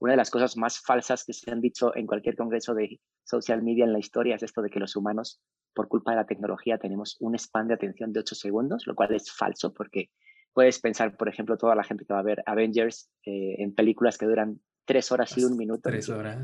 una de las cosas más falsas que se han dicho en cualquier congreso de social media en la historia es esto de que los humanos, por culpa de la tecnología, tenemos un span de atención de 8 segundos, lo cual es falso porque puedes pensar, por ejemplo, toda la gente que va a ver Avengers eh, en películas que duran tres horas y un minuto. Tres horas.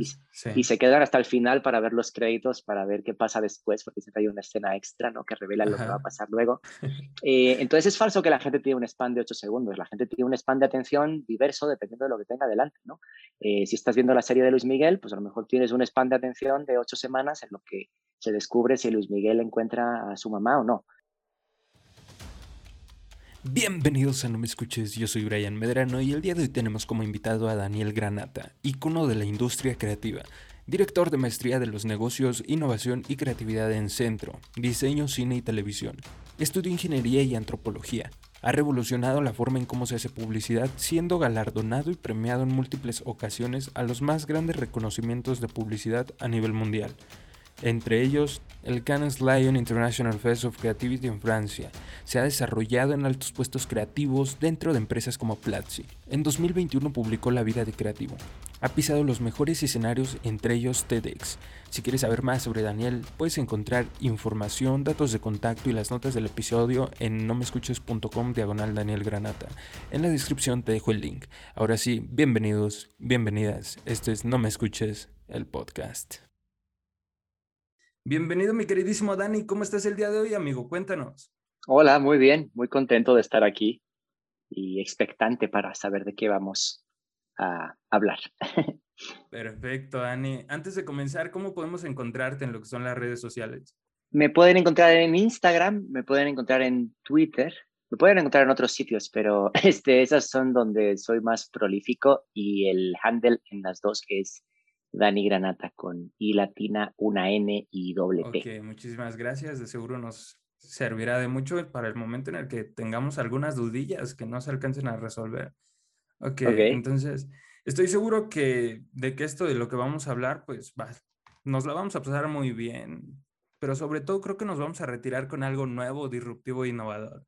Y, se quedan hasta el final para ver los créditos, para ver qué pasa después, porque siempre hay una escena extra, ¿no? Que revela lo que va a pasar luego. Eh, entonces es falso que la gente tiene un span de ocho segundos. La gente tiene un span de atención diverso dependiendo de lo que tenga delante, ¿no? Eh, si estás viendo la serie de Luis Miguel, pues a lo mejor tienes un span de atención de ocho semanas en lo que se descubre si Luis Miguel encuentra a su mamá o no. Bienvenidos a No Me Escuches, yo soy Brian Medrano y el día de hoy tenemos como invitado a Daniel Granata, icono de la industria creativa, director de maestría de los negocios, innovación y creatividad en Centro, diseño, cine y televisión. Estudió ingeniería y antropología. Ha revolucionado la forma en cómo se hace publicidad, siendo galardonado y premiado en múltiples ocasiones a los más grandes reconocimientos de publicidad a nivel mundial entre ellos el Cannes Lion International Fest of Creativity en Francia. Se ha desarrollado en altos puestos creativos dentro de empresas como Platzi. En 2021 publicó La vida de creativo. Ha pisado los mejores escenarios, entre ellos TEDx. Si quieres saber más sobre Daniel, puedes encontrar información, datos de contacto y las notas del episodio en nomescuches.com diagonal Daniel Granata. En la descripción te dejo el link. Ahora sí, bienvenidos, bienvenidas. Este es No Me Escuches, el podcast. Bienvenido, mi queridísimo Dani. ¿Cómo estás el día de hoy, amigo? Cuéntanos. Hola, muy bien. Muy contento de estar aquí y expectante para saber de qué vamos a hablar. Perfecto, Dani. Antes de comenzar, ¿cómo podemos encontrarte en lo que son las redes sociales? Me pueden encontrar en Instagram, me pueden encontrar en Twitter, me pueden encontrar en otros sitios, pero este, esas son donde soy más prolífico y el handle en las dos es Dani Granata con I latina, una N y doble T. Ok, muchísimas gracias. De seguro nos servirá de mucho para el momento en el que tengamos algunas dudillas que no se alcancen a resolver. Ok, okay. entonces estoy seguro que de que esto de lo que vamos a hablar, pues va, nos la vamos a pasar muy bien, pero sobre todo creo que nos vamos a retirar con algo nuevo, disruptivo e innovador.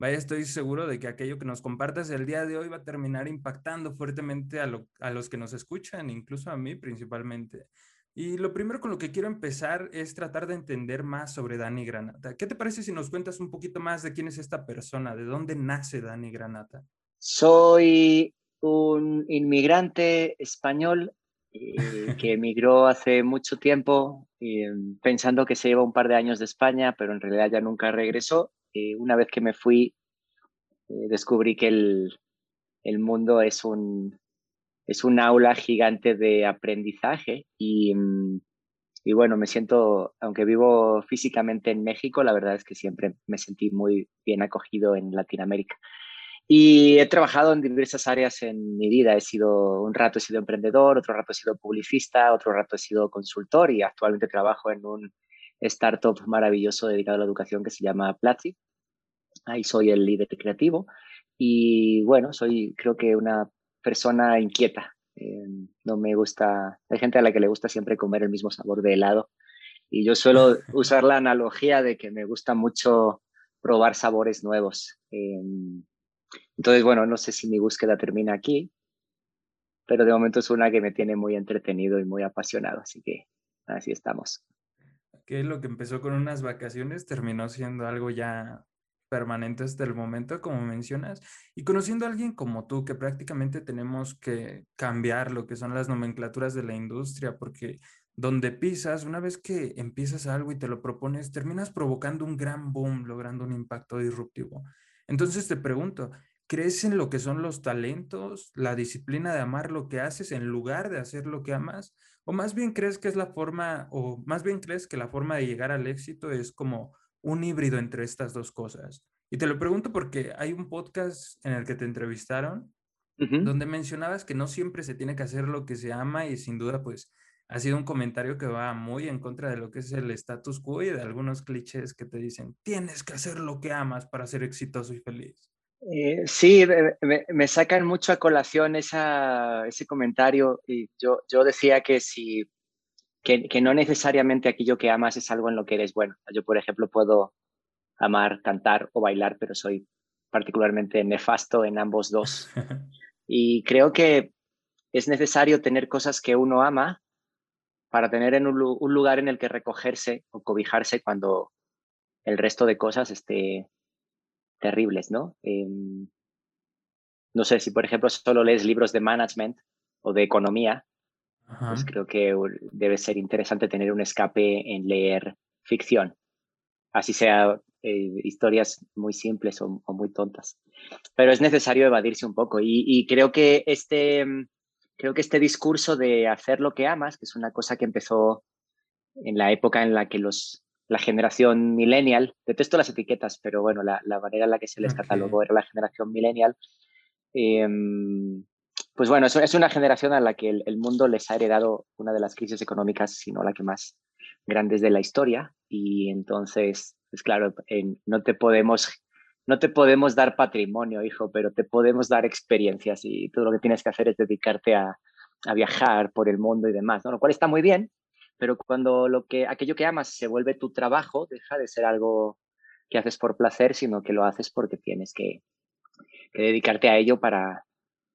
Vaya, estoy seguro de que aquello que nos compartas el día de hoy va a terminar impactando fuertemente a, los que nos escuchan, incluso a mí principalmente. Y lo primero con lo que quiero empezar es tratar de entender más sobre Dani Granata. ¿Qué te parece si nos cuentas un poquito más de quién es esta persona? ¿De dónde nace Dani Granata? Soy un inmigrante español eh, que emigró hace mucho tiempo eh, pensando que se iba un par de años de España, pero en realidad ya nunca regresó una vez que me fui, eh, descubrí que el, el, mundo es un, es un aula gigante de aprendizaje y, mm, y bueno, me siento, aunque vivo físicamente en México, la verdad es que siempre me sentí muy bien acogido en Latinoamérica. Y he trabajado en diversas áreas en mi vida. He sido, un rato he sido emprendedor, otro rato he sido publicista, otro rato he sido consultor y actualmente trabajo en un startup maravilloso dedicado a la educación que se llama Platzi. Ahí soy el líder creativo y bueno, soy creo que una persona inquieta. Eh, no me gusta, hay gente a la que le gusta siempre comer el mismo sabor de helado y yo suelo usar la analogía de que me gusta mucho probar sabores nuevos. Eh, entonces, bueno, no sé si mi búsqueda termina aquí, pero de momento es una que me tiene muy entretenido y muy apasionado, así que así estamos que lo que empezó con unas vacaciones terminó siendo algo ya permanente hasta el momento, como mencionas, y conociendo a alguien como tú, que prácticamente tenemos que cambiar lo que son las nomenclaturas de la industria, porque donde pisas, una vez que empiezas algo y te lo propones, terminas provocando un gran boom, logrando un impacto disruptivo. Entonces te pregunto, ¿crees en lo que son los talentos, la disciplina de amar lo que haces en lugar de hacer lo que amas? ¿O más bien crees que es la forma, o más bien crees que la forma de llegar al éxito es como un híbrido entre estas dos cosas? Y te lo pregunto porque hay un podcast en el que te entrevistaron donde mencionabas que no siempre se tiene que hacer lo que se ama y sin duda pues ha sido un comentario que va muy en contra de lo que es el status quo y de algunos clichés que te dicen, tienes que hacer lo que amas para ser exitoso y feliz. Eh, sí, me, sacan mucho a colación esa, ese comentario y yo, yo decía que, si, que, que, no necesariamente aquello que amas es algo en lo que eres bueno. Yo, por ejemplo, puedo amar cantar o bailar, pero soy particularmente nefasto en ambos dos. Y creo que es necesario tener cosas que uno ama para tener en un, lugar en el que recogerse o cobijarse cuando el resto de cosas esté terribles, ¿no? Em, no sé si, por ejemplo, solo lees libros de management o de economía, pues creo que debe ser interesante tener un escape en leer ficción, así sea eh, historias muy simples o, muy tontas. Pero es necesario evadirse un poco y, creo que este creo que este discurso de hacer lo que amas, que es una cosa que empezó en la época en la que los la generación millennial, detesto las etiquetas, pero bueno, la, manera en la que se les catalogó era la generación millennial, em, pues bueno, es, es, una generación a la que el, mundo les ha heredado una de las crisis económicas, si no la que más grandes de la historia. Y entonces, pues claro, no te podemos no te podemos dar patrimonio, hijo, pero te podemos dar experiencias y todo lo que tienes que hacer es dedicarte a, a viajar por el mundo y demás, ¿no? Lo cual está muy bien, pero cuando lo que, aquello que amas se vuelve tu trabajo, deja de ser algo que haces por placer, sino que lo haces porque tienes que, que dedicarte a ello para,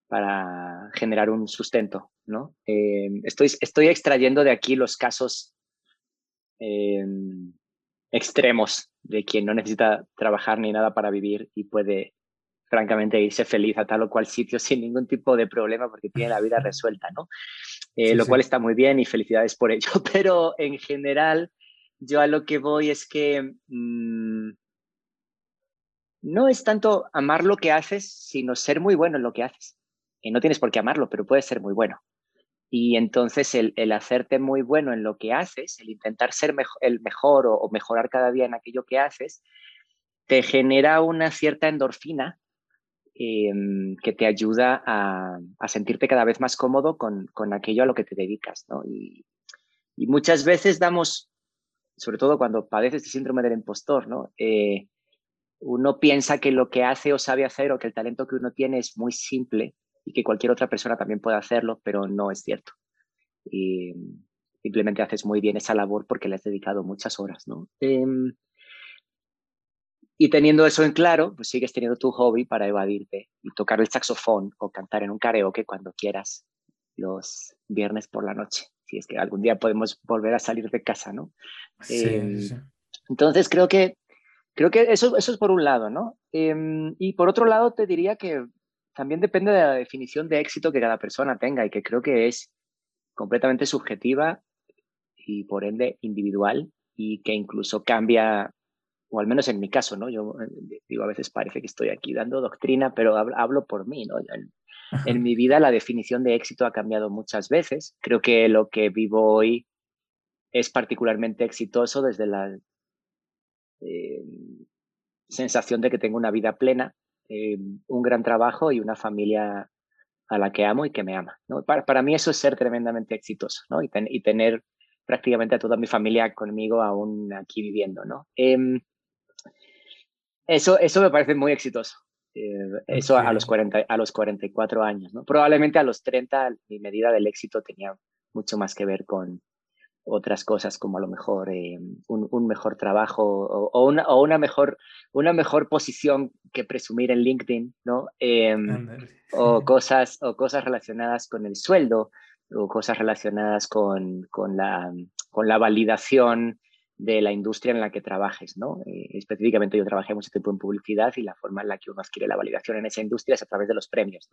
para generar un sustento, ¿no? Eh, estoy, estoy extrayendo de aquí los casos eh, extremos de quien no necesita trabajar ni nada para vivir y puede francamente irse feliz a tal o cual sitio sin ningún tipo de problema porque tiene la vida resuelta, ¿no? Eh, lo cual está muy bien y felicidades por ello, pero en general yo a lo que voy es que mm, no es tanto amar lo que haces, sino ser muy bueno en lo que haces no tienes por qué amarlo, pero puede ser muy bueno. Y entonces el, hacerte muy bueno en lo que haces, el intentar ser el mejor o, mejorar cada día en aquello que haces, te genera una cierta endorfina em, que te ayuda a, sentirte cada vez más cómodo con, aquello a lo que te dedicas. Y, muchas veces damos, sobre todo cuando padeces de síndrome del impostor, ¿no? Eh, uno piensa que lo que hace o sabe hacer o que el talento que uno tiene es muy simple y que cualquier otra persona también puede hacerlo, pero no es cierto. Y simplemente haces muy bien esa labor porque le has dedicado muchas horas, ¿no? Em, y teniendo eso en claro, pues sigues teniendo tu hobby para evadirte y tocar el saxofón o cantar en un karaoke cuando quieras los viernes por la noche, si es que algún día podemos volver a salir de casa, ¿no? Em, entonces creo que, creo que eso, eso es por un lado, ¿no? Em, y por otro lado te diría que también depende de la definición de éxito que cada persona tenga y que creo que es completamente subjetiva y por ende individual y que incluso cambia, o al menos en mi caso, ¿no? Yo eh, digo, a veces parece que estoy aquí dando doctrina, pero hablo, por mí, ¿no? En, en, mi vida la definición de éxito ha cambiado muchas veces. Creo que lo que vivo hoy es particularmente exitoso desde la eh, sensación de que tengo una vida plena eh, un gran trabajo y una familia a la que amo y que me ama. ¿no? Para, para, mí eso es ser tremendamente exitoso ¿no? y, y, tener prácticamente a toda mi familia conmigo aún aquí viviendo. ¿no? Eh, eso, eso me parece muy exitoso. Eh, eso a, los 40, a los 44 años. ¿no? Probablemente a los 30 mi medida del éxito tenía mucho más que ver con, otras cosas como a lo mejor eh, un, mejor trabajo o, una, o, una, mejor, una mejor posición que presumir en LinkedIn, ¿no? Em, o, cosas, o cosas relacionadas con el sueldo o cosas relacionadas con, con, la, con la validación de la industria en la que trabajes, ¿no? Eh, específicamente yo trabajé mucho tiempo en publicidad y la forma en la que uno adquiere la validación en esa industria es a través de los premios.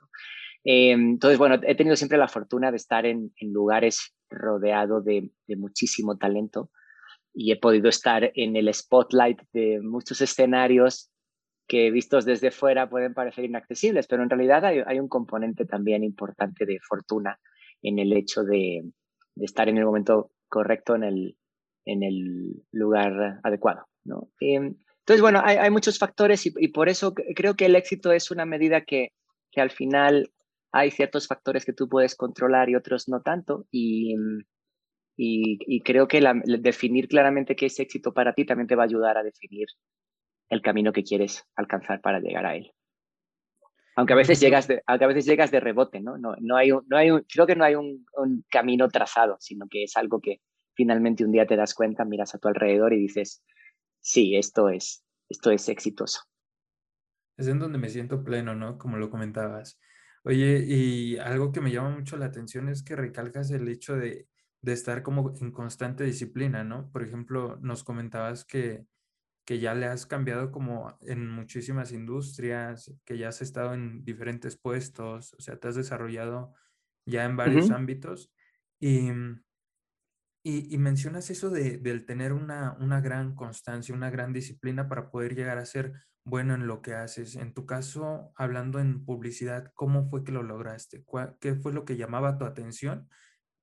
Eh, entonces, bueno, he tenido siempre la fortuna de estar en, lugares rodeado de, muchísimo talento y he podido estar en el spotlight de muchos escenarios que vistos desde fuera pueden parecer inaccesibles, pero en realidad hay, un componente también importante de fortuna en el hecho de estar en el momento correcto en el, en el lugar adecuado. ¿no? Em, entonces, bueno, hay, muchos factores y, por eso creo que el éxito es una medida que, que, al final hay ciertos factores que tú puedes controlar y otros no tanto. Y, y, creo que definir claramente qué es éxito para ti también te va a ayudar a definir el camino que quieres alcanzar para llegar a él. Aunque a veces llegas de, aunque a veces llegas de rebote, ¿no? No, no hay, no hay creo que no hay un, un camino trazado, sino que es algo que, finalmente un día te das cuenta, miras a tu alrededor y dices, sí, esto es, esto es exitoso. Es en donde me siento pleno, ¿no? Como lo comentabas. Oye, y algo que me llama mucho la atención es que recalcas el hecho de, de estar como en constante disciplina, ¿no? Por ejemplo, nos comentabas que, que ya le has cambiado como en muchísimas industrias, que ya has estado en diferentes puestos, o sea, te has desarrollado ya en varios ámbitos. Y, y, mencionas eso de, del tener una, una gran constancia, una gran disciplina para poder llegar a ser bueno en lo que haces. En tu caso, hablando en publicidad, ¿cómo fue que lo lograste? ¿Qué fue lo que llamaba tu atención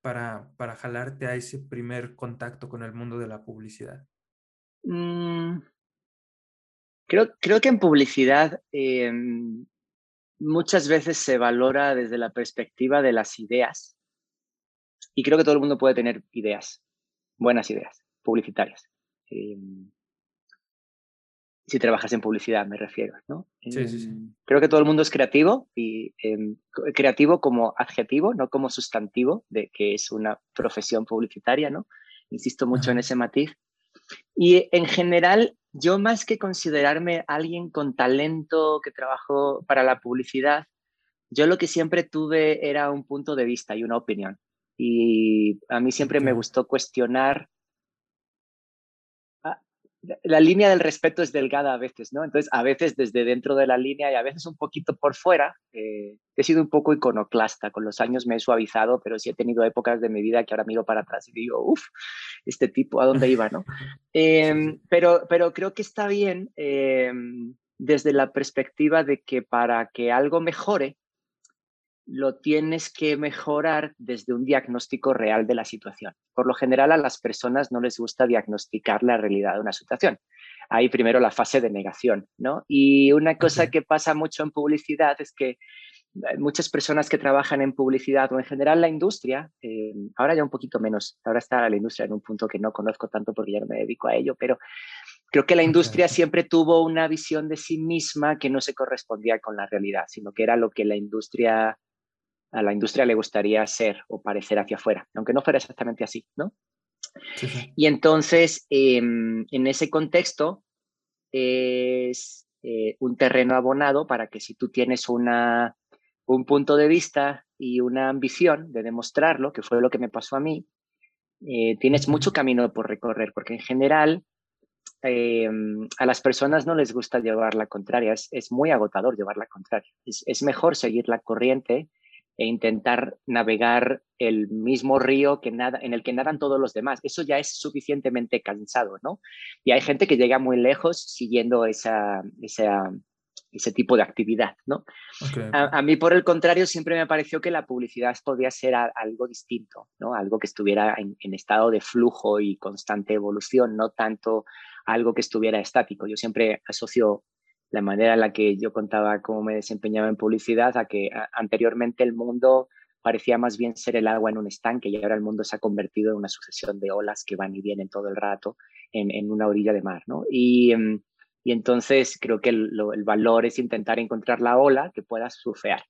para, para jalarte a ese primer contacto con el mundo de la publicidad? Mm. creo, creo que en publicidad em, muchas veces se valora desde la perspectiva de las ideas. Y creo que todo el mundo puede tener ideas, buenas ideas, publicitarias. Em, si trabajas en publicidad, me refiero, ¿no? Sí, sí, sí. Em, creo que todo el mundo es creativo y em, creativo como adjetivo, no como sustantivo de que es una profesión publicitaria, ¿no? Insisto mucho en ese matiz. Y en general, yo más que considerarme alguien con talento que trabajó para la publicidad, yo lo que siempre tuve era un punto de vista y una opinión. Y a mí siempre me gustó cuestionar la línea del respeto es delgada a veces, ¿no? Entonces, a veces desde dentro de la línea y a veces un poquito por fuera. Eh, he sido un poco iconoclasta, con los años me he suavizado, pero sí he tenido épocas de mi vida que ahora miro para atrás y digo, uff, este tipo, ¿a dónde iba, no? Em, pero, pero creo que está bien em, desde la perspectiva de que para que algo mejore, lo tienes que mejorar desde un diagnóstico real de la situación. Por lo general a las personas no les gusta diagnosticar la realidad de una situación. Hay primero la fase de negación, ¿no? Y una cosa que pasa mucho en publicidad es que muchas personas que trabajan en publicidad o en general la industria, eh, ahora ya un poquito menos, ahora está la industria en un punto que no conozco tanto porque ya no me dedico a ello, pero creo que la industria siempre tuvo una visión de sí misma que no se correspondía con la realidad, sino que era lo que la industria a la industria le gustaría ser o parecer hacia afuera, aunque no fuera exactamente así, ¿no? Y entonces, em, en ese contexto, es eh, un terreno abonado para que si tú tienes una, un punto de vista y una ambición de demostrarlo, que fue lo que me pasó a mí, eh, tienes mucho camino por recorrer, porque en general em, a las personas no les gusta llevar la contraria, es, muy agotador llevar la contraria. Es, es, mejor seguir la corriente e intentar navegar el mismo río que nada, en el que nadan todos los demás. Eso ya es suficientemente cansado, ¿no? Y hay gente que llega muy lejos siguiendo esa, ese tipo de actividad, ¿no? A, mí, por el contrario, siempre me pareció que la publicidad podía ser algo distinto, ¿no? Algo que estuviera en, en, estado de flujo y constante evolución, no tanto algo que estuviera estático. Yo siempre asocio la manera en la que yo contaba cómo me desempeñaba en publicidad, a que anteriormente el mundo parecía más bien ser el agua en un estanque y ahora el mundo se ha convertido en una sucesión de olas que van y vienen todo el rato en, en una orilla de mar, ¿no? Y, em, y entonces creo que el, el, valor es intentar encontrar la ola que pueda surfear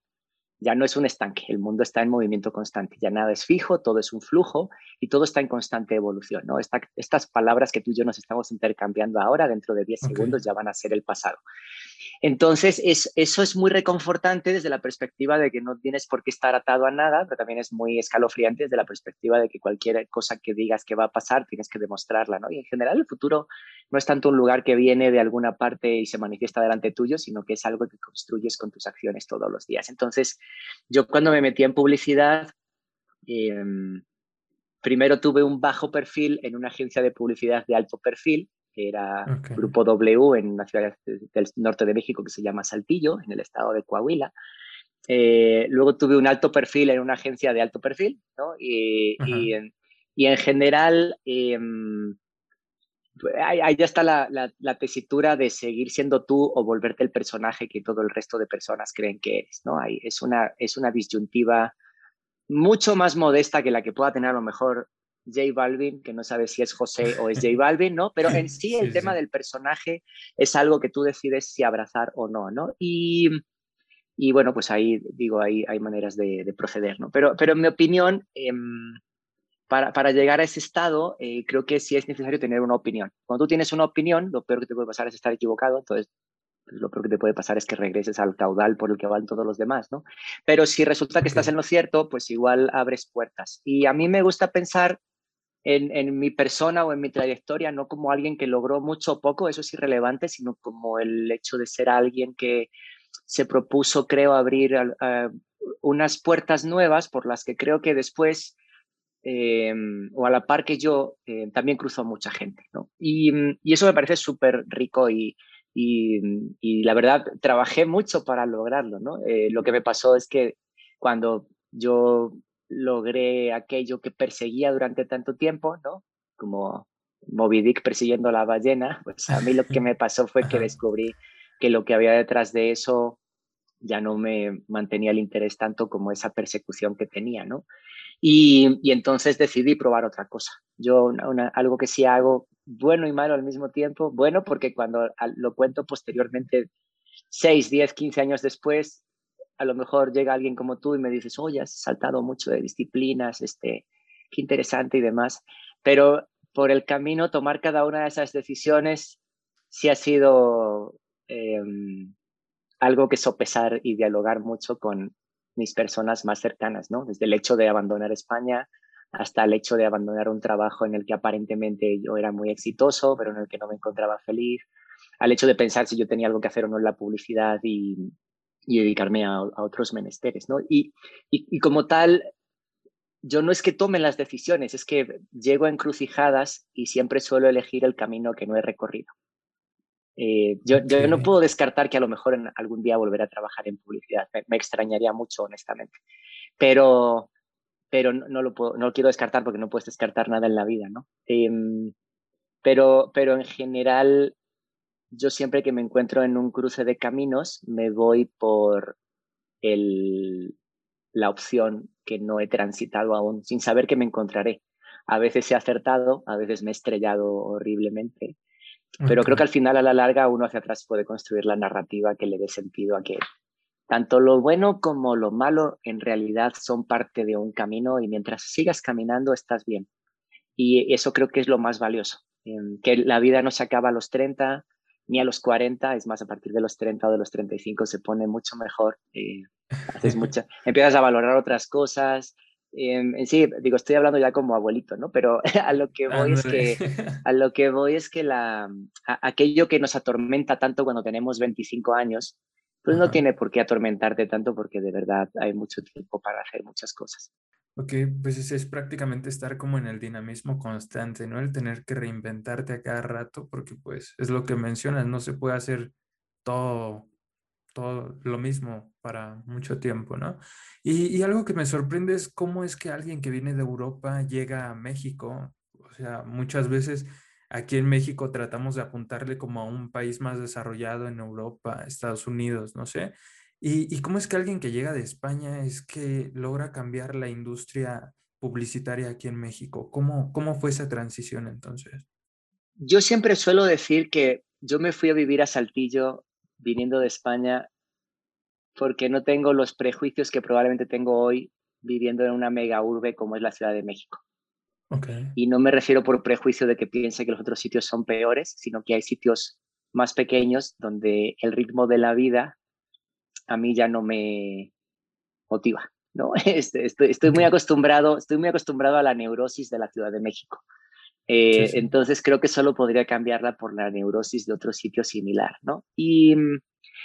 ya no es un estanque, el mundo está en movimiento constante, ya nada es fijo, todo es un flujo y todo está en constante evolución. ¿no? estas palabras que tú y yo nos estamos intercambiando ahora, dentro de 10 segundos, ya van a ser el pasado. Entonces, eso es muy reconfortante desde la perspectiva de que no tienes por qué estar atado a nada, pero también es muy escalofriante desde la perspectiva de que cualquier cosa que digas que va a pasar, tienes que demostrarla. ¿no? Y en general el futuro no es tanto un lugar que viene de alguna parte y se manifiesta delante tuyo, sino que es algo que construyes con tus acciones todos los días. Entonces, yo cuando me metí en publicidad, em, primero tuve un bajo perfil en una agencia de publicidad de alto perfil, que era Grupo W en una ciudad del norte de México que se llama Saltillo, en el estado de Coahuila. Eh, luego tuve un alto perfil en una agencia de alto perfil, ¿no? Y, y, en, general, em, ahí, ya está la, la, tesitura de seguir siendo tú o volverte el personaje que todo el resto de personas creen que eres, ¿no? Ahí es, una, es una disyuntiva mucho más modesta que la que pueda tener a lo mejor J Balvin, que no sabe si es José o es J Balvin, ¿no? Pero en sí el tema del personaje es algo que tú decides si abrazar o no, ¿no? Y, y bueno, pues ahí digo, ahí hay maneras de, proceder, ¿no? Pero, pero en mi opinión, em, para, para, llegar a ese estado, eh, creo que sí es necesario tener una opinión. Cuando tú tienes una opinión, lo peor que te puede pasar es estar equivocado, entonces pues lo peor que te puede pasar es que regreses al caudal por el que van todos los demás, ¿no? Pero si resulta que estás en lo cierto, pues igual abres puertas. Y a mí me gusta pensar en, en, mi persona o en mi trayectoria, no como alguien que logró mucho o poco, eso es irrelevante, sino como el hecho de ser alguien que se propuso, creo, abrir unas puertas nuevas por las que creo que después, eh, o a la par que yo, eh, también cruzó mucha gente. ¿no? Y, y, eso me parece súper rico y, y, la verdad, trabajé mucho para lograrlo. ¿no? Eh, lo que me pasó es que cuando yo logré aquello que perseguía durante tanto tiempo, ¿no? como Moby Dick persiguiendo a la ballena, pues a mí lo que me pasó fue que descubrí que lo que había detrás de eso ya no me mantenía el interés tanto como esa persecución que tenía, ¿no? Y, entonces decidí probar otra cosa. Yo, algo que sí hago bueno y malo al mismo tiempo, bueno porque cuando lo cuento posteriormente, 6, 10, 15 años después, a lo mejor llega alguien como tú y me dices, oye, has saltado mucho de disciplinas, este, qué interesante y demás. Pero por el camino, tomar cada una de esas decisiones sí ha sido Em, algo que sopesar y dialogar mucho con mis personas más cercanas, ¿no? Desde el hecho de abandonar España hasta el hecho de abandonar un trabajo en el que aparentemente yo era muy exitoso, pero en el que no me encontraba feliz, al hecho de pensar si yo tenía algo que hacer o no en la publicidad y, y dedicarme a, a, otros menesteres, ¿no? Y, y, y, como tal, yo no es que tome las decisiones, es que llego a encrucijadas y siempre suelo elegir el camino que no he recorrido. Eh, yo, yo, no puedo descartar que a lo mejor en algún día volveré a trabajar en publicidad. Me, extrañaría mucho, honestamente. Pero, pero no, no, lo puedo, no lo quiero descartar porque no puedes descartar nada en la vida, ¿no? Eh, pero, pero en general, yo siempre que me encuentro en un cruce de caminos, me voy por el, la opción que no he transitado aún, sin saber que me encontraré. A veces he acertado, a veces me he estrellado horriblemente pero creo que al final, a la larga, uno hacia atrás puede construir la narrativa que le dé sentido a que tanto lo bueno como lo malo en realidad son parte de un camino y mientras sigas caminando estás bien. Y eso creo que es lo más valioso, que la vida no se acaba a los 30 ni a los 40, es más, a partir de los 30 o de los 35 se pone mucho mejor, eh, haces mucha, empiezas a valorar otras cosas, en sí, digo, estoy hablando ya como abuelito, ¿no? Pero a lo que voy es que, a lo que voy es que la, aquello que nos atormenta tanto cuando tenemos 25 años, pues no tiene por qué atormentarte tanto porque de verdad hay mucho tiempo para hacer muchas cosas. Ok, pues es, es prácticamente estar como en el dinamismo constante, ¿no? El tener que reinventarte a cada rato porque pues es lo que mencionas, no se puede hacer todo todo lo mismo para mucho tiempo, ¿no? Y, algo que me sorprende es cómo es que alguien que viene de Europa llega a México. O sea, muchas veces aquí en México tratamos de apuntarle como a un país más desarrollado en Europa, Estados Unidos, no sé. Y, y cómo es que alguien que llega de España es que logra cambiar la industria publicitaria aquí en México. ¿Cómo, cómo fue esa transición entonces? Yo siempre suelo decir que yo me fui a vivir a Saltillo viniendo de España porque no tengo los prejuicios que probablemente tengo hoy viviendo en una mega urbe como es la Ciudad de México. Y no me refiero por prejuicio de que piense que los otros sitios son peores, sino que hay sitios más pequeños donde el ritmo de la vida a mí ya no me motiva. ¿no? Este, estoy, estoy, muy acostumbrado, estoy muy acostumbrado a la neurosis de la Ciudad de México. Eh, entonces creo que solo podría cambiarla por la neurosis de otro sitio similar, ¿no? Y mm,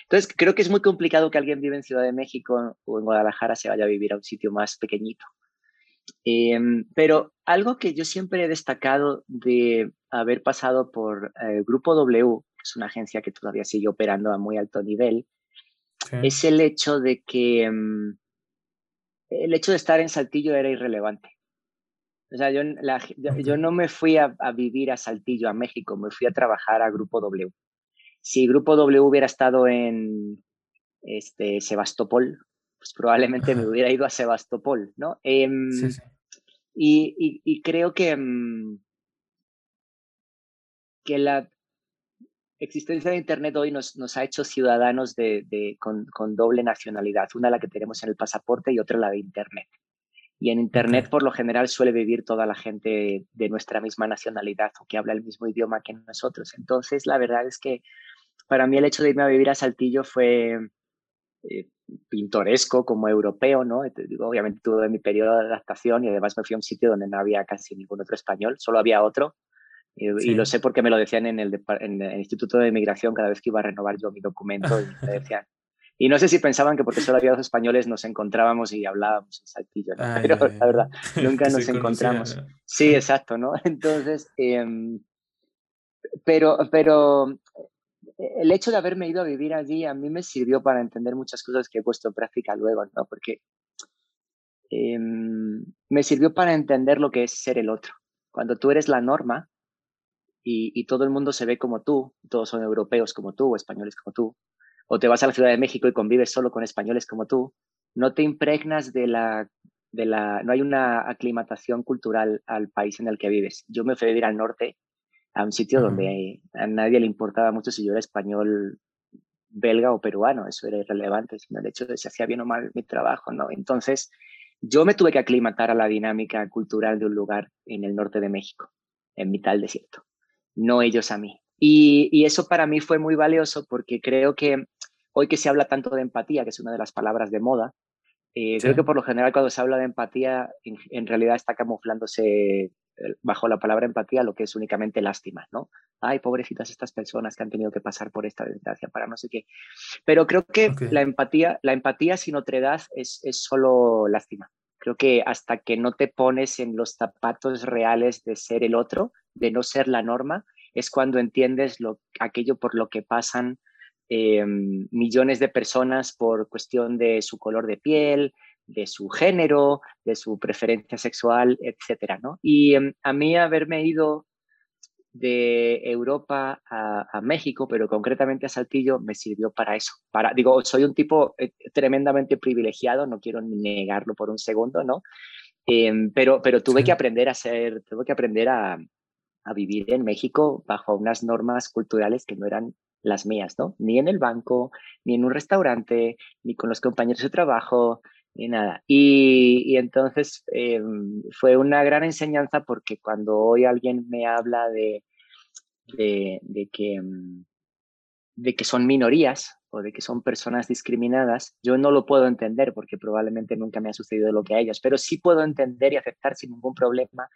entonces creo que es muy complicado que alguien vive en Ciudad de México o en Guadalajara se vaya a vivir a un sitio más pequeñito. Em, pero algo que yo siempre he destacado de haber pasado por el eh, Grupo W, que es una agencia que todavía sigue operando a muy alto nivel, es el hecho de que mm, el hecho de estar en Saltillo era irrelevante. O sea, yo, yo, no me fui a, vivir a Saltillo, a México, me fui a trabajar a Grupo W. Si Grupo W hubiera estado en este, Sebastopol, pues probablemente me hubiera ido a Sebastopol, ¿no? Em, sí, sí. Y, y, creo que, mm, que la existencia de Internet hoy nos, nos ha hecho ciudadanos de, de, con, con doble nacionalidad, una la que tenemos en el pasaporte y otra la de Internet. Y en Internet, por lo general, suele vivir toda la gente de nuestra misma nacionalidad o que habla el mismo idioma que nosotros. Entonces, la verdad es que para mí el hecho de irme a vivir a Saltillo fue eh, pintoresco como europeo, ¿no? Digo, obviamente tuve mi periodo de adaptación y además me fui a un sitio donde no había casi ningún otro español, solo había otro. Y lo sé porque me lo decían en el, en el Instituto de Migración cada vez que iba a renovar yo mi documento y me decían, y no sé si pensaban que porque solo había dos españoles nos encontrábamos y hablábamos en Saltillo, ¿no? pero la verdad, nunca nos encontramos. Sí, exacto, ¿no? Entonces, em, pero, pero el hecho de haberme ido a vivir allí a mí me sirvió para entender muchas cosas que he puesto en práctica luego, ¿no? Porque em, me sirvió para entender lo que es ser el otro. Cuando tú eres la norma y, y todo el mundo se ve como tú, todos son europeos como tú o españoles como tú, o te vas a la Ciudad de México y convives solo con españoles como tú, no te impregnas de la, de la, no hay una aclimatación cultural al país en el que vives. Yo me fui a vivir al norte, a un sitio donde a nadie le importaba mucho si yo era español, belga o peruano, eso era irrelevante, sino el hecho de si hacía bien o mal mi trabajo, ¿no? Entonces, yo me tuve que aclimatar a la dinámica cultural de un lugar en el norte de México, en mitad del desierto, no ellos a mí. Y, y, eso para mí fue muy valioso porque creo que hoy que se habla tanto de empatía, que es una de las palabras de moda, eh, creo que por lo general cuando se habla de empatía, en, realidad está camuflándose eh, bajo la palabra empatía lo que es únicamente lástima, ¿no? Ay, pobrecitas estas personas que han tenido que pasar por esta desgracia para no sé qué. Pero creo que la empatía, la empatía sin otredad es, es solo lástima. Creo que hasta que no te pones en los zapatos reales de ser el otro, de no ser la norma, es cuando entiendes lo, aquello por lo que pasan eh, millones de personas por cuestión de su color de piel, de su género, de su preferencia sexual, etcétera, ¿no? Y em, a mí haberme ido de Europa a, México, pero concretamente a Saltillo, me sirvió para eso. Para, digo, soy un tipo eh, tremendamente privilegiado, no quiero negarlo por un segundo, ¿no? Em, pero, pero tuve que aprender a ser, tuve que aprender a, a vivir en México bajo unas normas culturales que no eran las mías, ¿no? Ni en el banco, ni en un restaurante, ni con los compañeros de trabajo, ni nada. Y, entonces em, fue una gran enseñanza porque cuando hoy alguien me habla de, de, que, em, de que son minorías o de que son personas discriminadas, yo no lo puedo entender porque probablemente nunca me ha sucedido lo que a ellos, pero sí puedo entender y aceptar sin ningún problema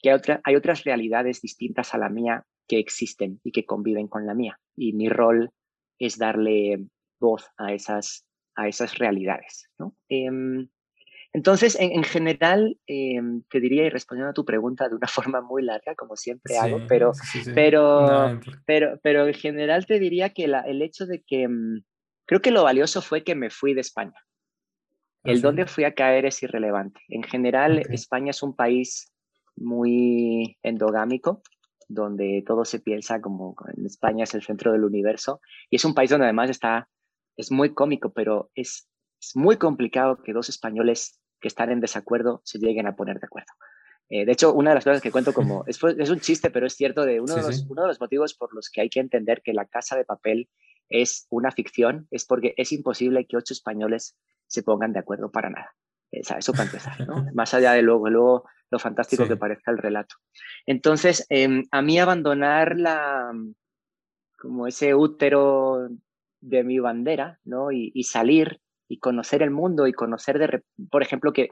que hay, hay otras realidades distintas a la mía que existen y que conviven con la mía. Y mi rol es darle voz a esas, a esas realidades. ¿no? Em, entonces, en, general, em, te diría, y respondiendo a tu pregunta de una forma muy larga, como siempre hago, pero, pero, pero, pero en general te diría que la, el hecho de que em, creo que lo valioso fue que me fui de España. ¿Ah, el dónde fui a caer es irrelevante. En general, España es un país muy endogámico, donde todo se piensa como en España es el centro del universo. Y es un país donde además está, es muy cómico, pero es, muy complicado que dos españoles que están en desacuerdo se lleguen a poner de acuerdo. Eh, de hecho, una de las cosas que cuento como, es, es un chiste, pero es cierto, de uno, de los, uno de los motivos por los que hay que entender que la casa de papel es una ficción, es porque es imposible que ocho españoles se pongan de acuerdo para nada. Eso para empezar, ¿no? Más allá de luego, luego lo fantástico que parezca el relato. Entonces, em, a mí abandonar la, como ese útero de mi bandera, ¿no? Y, salir y conocer el mundo y conocer, de, por ejemplo, que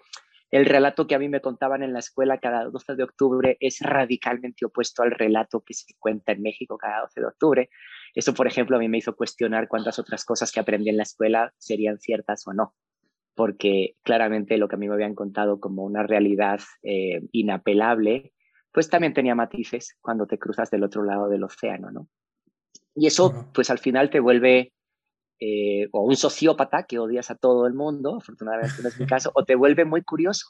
el relato que a mí me contaban en la escuela cada 12 de octubre es radicalmente opuesto al relato que se cuenta en México cada 12 de octubre. Eso, por ejemplo, a mí me hizo cuestionar cuántas otras cosas que aprendí en la escuela serían ciertas o no porque claramente lo que a mí me habían contado como una realidad eh, inapelable, pues también tenía matices cuando te cruzas del otro lado del océano, ¿no? Y eso, pues al final te vuelve eh, o un sociópata que odias a todo el mundo, afortunadamente no es mi caso, o te vuelve muy curioso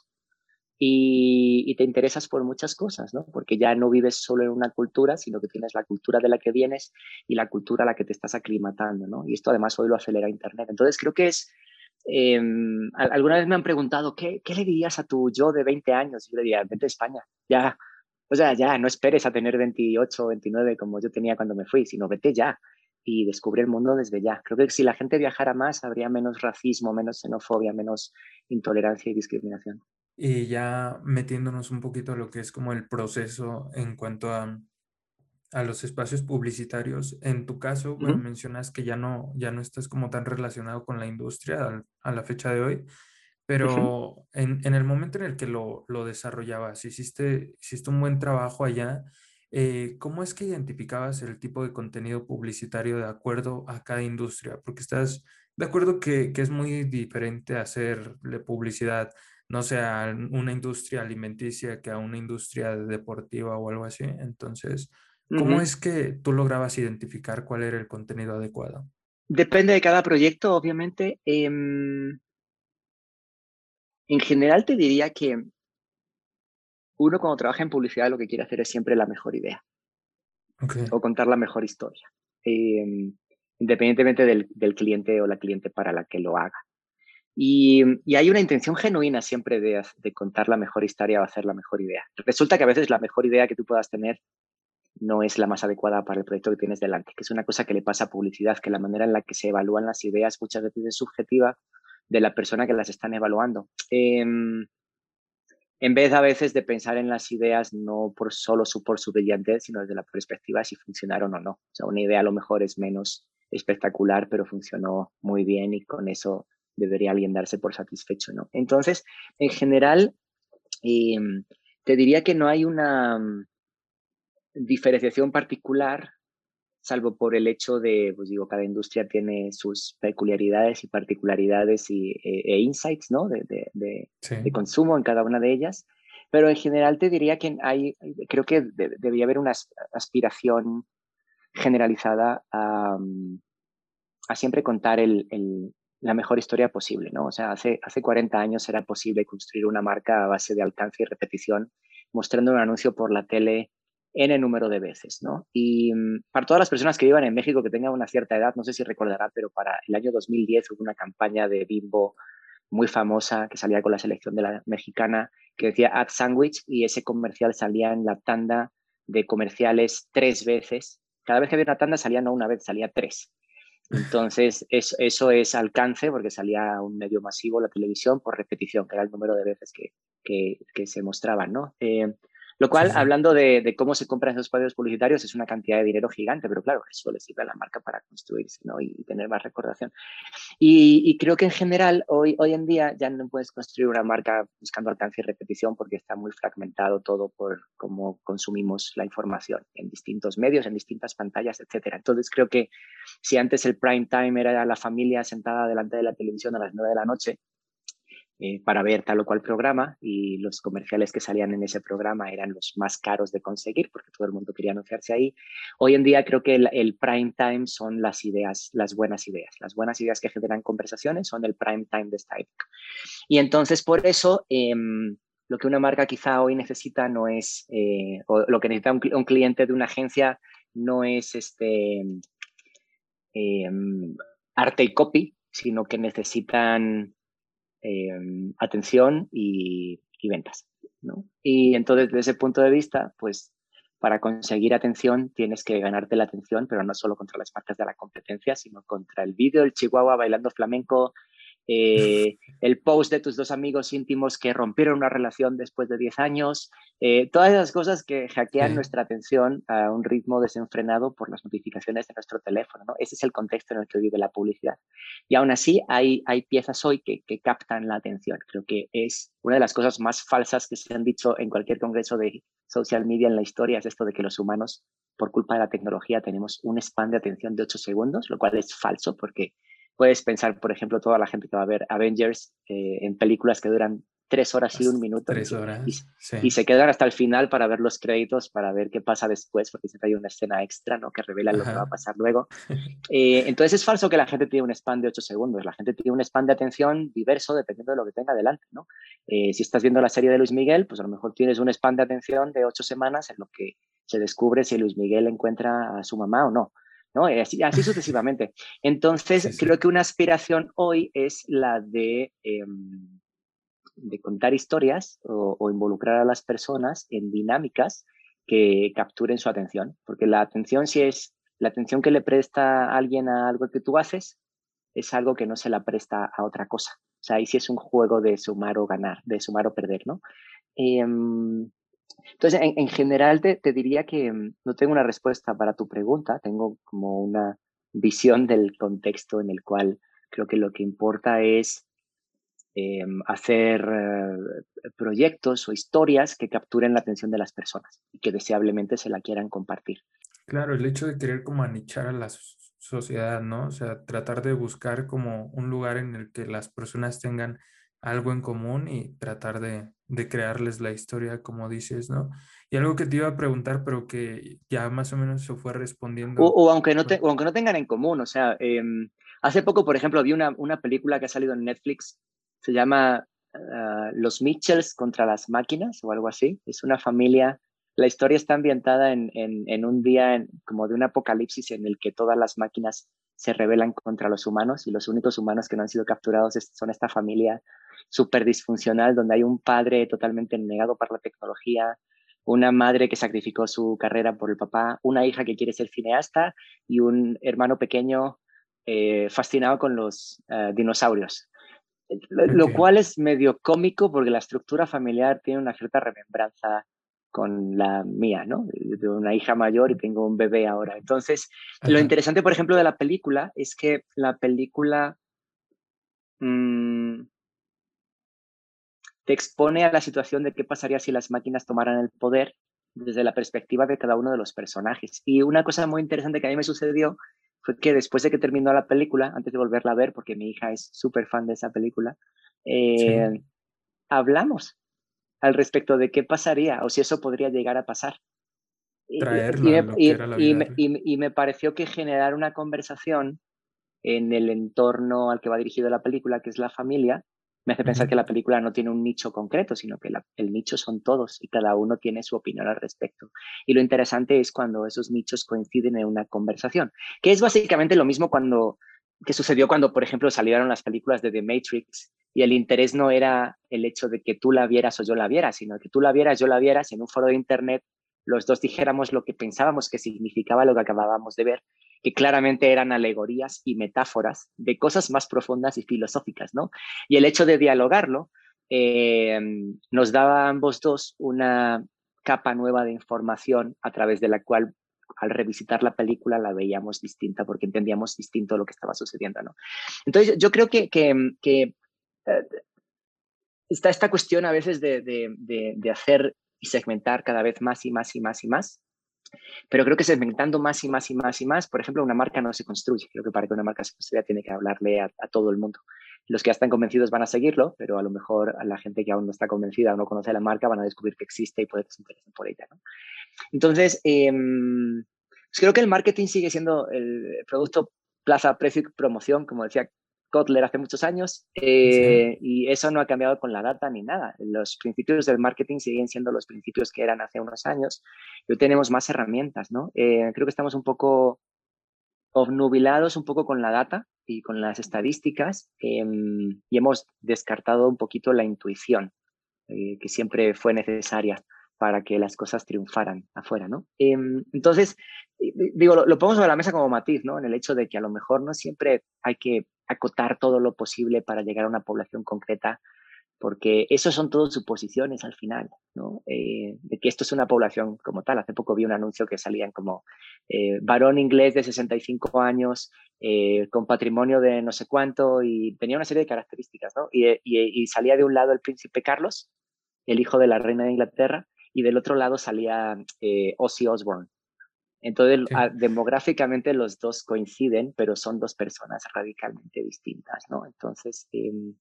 y, y, te interesas por muchas cosas, ¿no? Porque ya no vives solo en una cultura, sino que tienes la cultura de la que vienes y la cultura a la que te estás aclimatando, ¿no? Y esto además hoy lo acelera Internet. Entonces creo que es eh, alguna vez me han preguntado, ¿qué, ¿qué, le dirías a tu yo de 20 años? Yo le diría, vete a España, ya. O sea, ya, no esperes a tener 28 o 29 como yo tenía cuando me fui, sino vete ya y descubre el mundo desde ya. Creo que si la gente viajara más, habría menos racismo, menos xenofobia, menos intolerancia y discriminación. Y ya metiéndonos un poquito a lo que es como el proceso en cuanto a, a los espacios publicitarios. En tu caso, mencionas que ya no, ya no estás como tan relacionado con la industria a, la fecha de hoy, pero en, en, el momento en el que lo, lo desarrollabas, hiciste, hiciste un buen trabajo allá. Eh, ¿Cómo es que identificabas el tipo de contenido publicitario de acuerdo a cada industria? Porque estás de acuerdo que, que es muy diferente hacerle publicidad, no sea a una industria alimenticia que a una industria deportiva o algo así. Entonces, ¿Cómo es que tú lograbas identificar cuál era el contenido adecuado? Depende de cada proyecto, obviamente. Em, en general te diría que uno cuando trabaja en publicidad lo que quiere hacer es siempre la mejor idea. O contar la mejor historia. Em, independientemente del, cliente o la cliente para la que lo haga. Y, hay una intención genuina siempre de, de, contar la mejor historia o hacer la mejor idea. Resulta que a veces la mejor idea que tú puedas tener no es la más adecuada para el proyecto que tienes delante, que es una cosa que le pasa a publicidad, que la manera en la que se evalúan las ideas muchas veces es subjetiva de la persona que las están evaluando. Em, en vez a veces de pensar en las ideas no por solo su, por su brillantez, sino desde la perspectiva si funcionaron o no. O sea, una idea a lo mejor es menos espectacular, pero funcionó muy bien y con eso debería alguien darse por satisfecho, ¿no? Entonces, en general, em, te diría que no hay una, diferenciación particular, salvo por el hecho de, pues digo, cada industria tiene sus peculiaridades y particularidades y, e, e insights, ¿no? De, de, consumo en cada una de ellas. Pero en general te diría que hay, creo que debería haber una aspiración generalizada a, a siempre contar el, el, la mejor historia posible, ¿no? O sea, hace, hace 40 años era posible construir una marca a base de alcance y repetición, mostrando un anuncio por la tele N número de veces, ¿no? Y mm, para todas las personas que vivan en México que tengan una cierta edad, no sé si recordará, pero para el año 2010 hubo una campaña de Bimbo muy famosa que salía con la selección de la mexicana que decía Ad Sandwich y ese comercial salía en la tanda de comerciales tres veces. Cada vez que había una tanda salía no una vez, salía tres. Entonces, eso es alcance porque salía un medio masivo, la televisión, por repetición, que era el número de veces que, que, se mostraban, ¿no? Eh, lo cual, hablando de, cómo se compran esos espacios publicitarios, es una cantidad de dinero gigante, pero claro, eso le sirve a la marca para construirse ¿no? y, tener más recordación. Y, creo que en general, hoy, hoy en día ya no puedes construir una marca buscando alcance y repetición porque está muy fragmentado todo por cómo consumimos la información en distintos medios, en distintas pantallas, etc. Entonces creo que si antes el prime time era la familia sentada delante de la televisión a las 9 de la noche, eh, para ver tal o cual programa y los comerciales que salían en ese programa eran los más caros de conseguir porque todo el mundo quería anunciarse ahí. Hoy en día creo que el, prime time son las ideas, las buenas ideas. Las buenas ideas que generan conversaciones son el prime time de esta época. Y entonces por eso em, lo que una marca quizá hoy necesita no es, eh, o lo que necesita un, cliente de una agencia no es este em, arte y copy, sino que necesitan Em, atención y, ventas. ¿no? Y entonces, desde ese punto de vista, pues para conseguir atención tienes que ganarte la atención, pero no solo contra las marcas de la competencia, sino contra el vídeo, el chihuahua bailando flamenco, eh, el post de tus dos amigos íntimos que rompieron una relación después de 10 años, eh, todas esas cosas que hackean nuestra atención a un ritmo desenfrenado por las notificaciones de nuestro teléfono. ¿no? Ese es el contexto en el que vive la publicidad. Y aún así hay, hay piezas hoy que, que captan la atención. Creo que es una de las cosas más falsas que se han dicho en cualquier congreso de social media en la historia, es esto de que los humanos, por culpa de la tecnología, tenemos un span de atención de 8 segundos, lo cual es falso porque puedes pensar, por ejemplo, toda la gente que va a ver Avengers eh, en películas que duran tres horas y un minuto. Tres horas. Y, se quedan hasta el final para ver los créditos, para ver qué pasa después, porque siempre hay una escena extra, ¿no? Que revela lo que va a pasar luego. Eh, entonces es falso que la gente tiene un span de ocho segundos. La gente tiene un span de atención diverso dependiendo de lo que tenga delante, ¿no? Eh, si estás viendo la serie de Luis Miguel, pues a lo mejor tienes un span de atención de ocho semanas en lo que se descubre si Luis Miguel encuentra a su mamá o no. ¿No? Así, así sucesivamente. Entonces, creo que una aspiración hoy es la de, em, de contar historias o, involucrar a las personas en dinámicas que capturen su atención, porque la atención si es la atención que le presta alguien a algo que tú haces, es algo que no se la presta a otra cosa. O sea, ahí sí es un juego de sumar o ganar, de sumar o perder, ¿no? Em, Entonces, en, general te, diría que mm, no tengo una respuesta para tu pregunta, tengo como una visión del contexto en el cual creo que lo que importa es em, hacer eh, proyectos o historias que capturen la atención de las personas y que deseablemente se la quieran compartir. Claro, el hecho de querer como anichar a la sociedad, ¿no? O sea, tratar de buscar como un lugar en el que las personas tengan algo en común y tratar de, de, crearles la historia, como dices, ¿no? Y algo que te iba a preguntar, pero que ya más o menos se fue respondiendo. O, aunque, no te, aunque no tengan en común, o sea, em, hace poco, por ejemplo, vi una, una, película que ha salido en Netflix, se llama ah, Los Mitchells contra las máquinas o algo así. Es una familia la historia está ambientada en, en, un día como de un apocalipsis en el que todas las máquinas se rebelan contra los humanos y los únicos humanos que no han sido capturados son esta familia súper disfuncional donde hay un padre totalmente negado para la tecnología, una madre que sacrificó su carrera por el papá, una hija que quiere ser cineasta y un hermano pequeño eh, fascinado con los eh, dinosaurios. Lo cual es medio cómico porque la estructura familiar tiene una cierta remembranza con la mía, ¿no? Yo tengo una hija mayor y tengo un bebé ahora. Entonces, lo interesante, por ejemplo, de la película es que la película mm, te expone a la situación de qué pasaría si las máquinas tomaran el poder desde la perspectiva de cada uno de los personajes. Y una cosa muy interesante que a mí me sucedió fue que después de que terminó la película, antes de volverla a ver, porque mi hija es súper fan de esa película, eh, hablamos al respecto de qué pasaría o si eso podría llegar a pasar. y, me, pareció que generar una conversación en el entorno al que va dirigido la película, que es la familia, me hace pensar que la película no tiene un nicho concreto, sino que el nicho son todos y cada uno tiene su opinión al respecto. Y lo interesante es cuando esos nichos coinciden en una conversación, que es básicamente lo mismo cuando que sucedió cuando, por ejemplo, salieron las películas de The Matrix y el interés no era el hecho de que tú la vieras o yo la viera, sino que tú la vieras, yo la vieras, en un foro de Internet los dos dijéramos lo que pensábamos que significaba lo que acabábamos de ver, que claramente eran alegorías y metáforas de cosas más profundas y filosóficas, ¿no? Y el hecho de dialogarlo eh, nos daba a ambos dos una capa nueva de información a través de la cual al revisitar la película la veíamos distinta porque entendíamos distinto lo que estaba sucediendo, ¿no? Entonces yo creo que, eh, está esta cuestión a veces de, hacer y segmentar cada vez más y más y más y más. Pero creo que segmentando más y más y más y más, por ejemplo, una marca no se construye. Creo que para que una marca se construya tiene que hablarle a, todo el mundo. Los que ya están convencidos van a seguirlo, pero a lo mejor a la gente que aún no está convencida o no conoce la marca van a descubrir que existe y puede que se interesen por ella. Entonces, em, pues creo que el marketing sigue siendo el producto plaza, precio y promoción, como decía Kotler hace muchos años, eh, y eso no ha cambiado con la data ni nada. Los principios del marketing siguen siendo los principios que eran hace unos años. Hoy tenemos más herramientas, ¿no? Eh, creo que estamos un poco obnubilados un poco con la data y con las estadísticas em, y hemos descartado un poquito la intuición eh, que siempre fue necesaria para que las cosas triunfaran afuera, ¿no? Em, entonces, digo, lo, pongo sobre la mesa como matiz, ¿no? En el hecho de que a lo mejor no siempre hay que acotar todo lo posible para llegar a una población concreta, porque eso son todas suposiciones al final, ¿no? Eh, de que esto es una población como tal. Hace poco vi un anuncio que salían como eh, varón inglés de 65 años, eh, con patrimonio de no sé cuánto, y tenía una serie de características, ¿no? Y, y salía de un lado el príncipe Carlos, el hijo de la reina de Inglaterra, y del otro lado salía eh, Ozzy Osbourne. Entonces, ah, demográficamente los dos coinciden, pero son dos personas radicalmente distintas, ¿no? Entonces, em,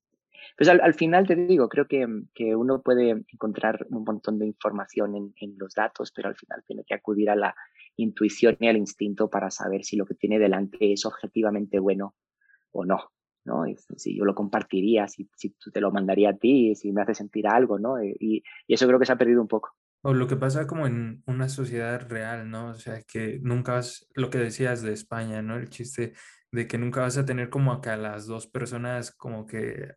pues al, final te digo, creo que, que, uno puede encontrar un montón de información en, en, los datos, pero al final tiene que acudir a la intuición y al instinto para saber si lo que tiene delante es objetivamente bueno o no, ¿no? si yo lo compartiría, si, si te lo mandaría a ti, si me hace sentir algo, ¿no? Eh, y, y, eso creo que se ha perdido un poco. O lo que pasa como en una sociedad real, ¿no? O sea, que nunca vas, lo que decías de España, ¿no? El chiste de que nunca vas a tener como acá las dos personas como que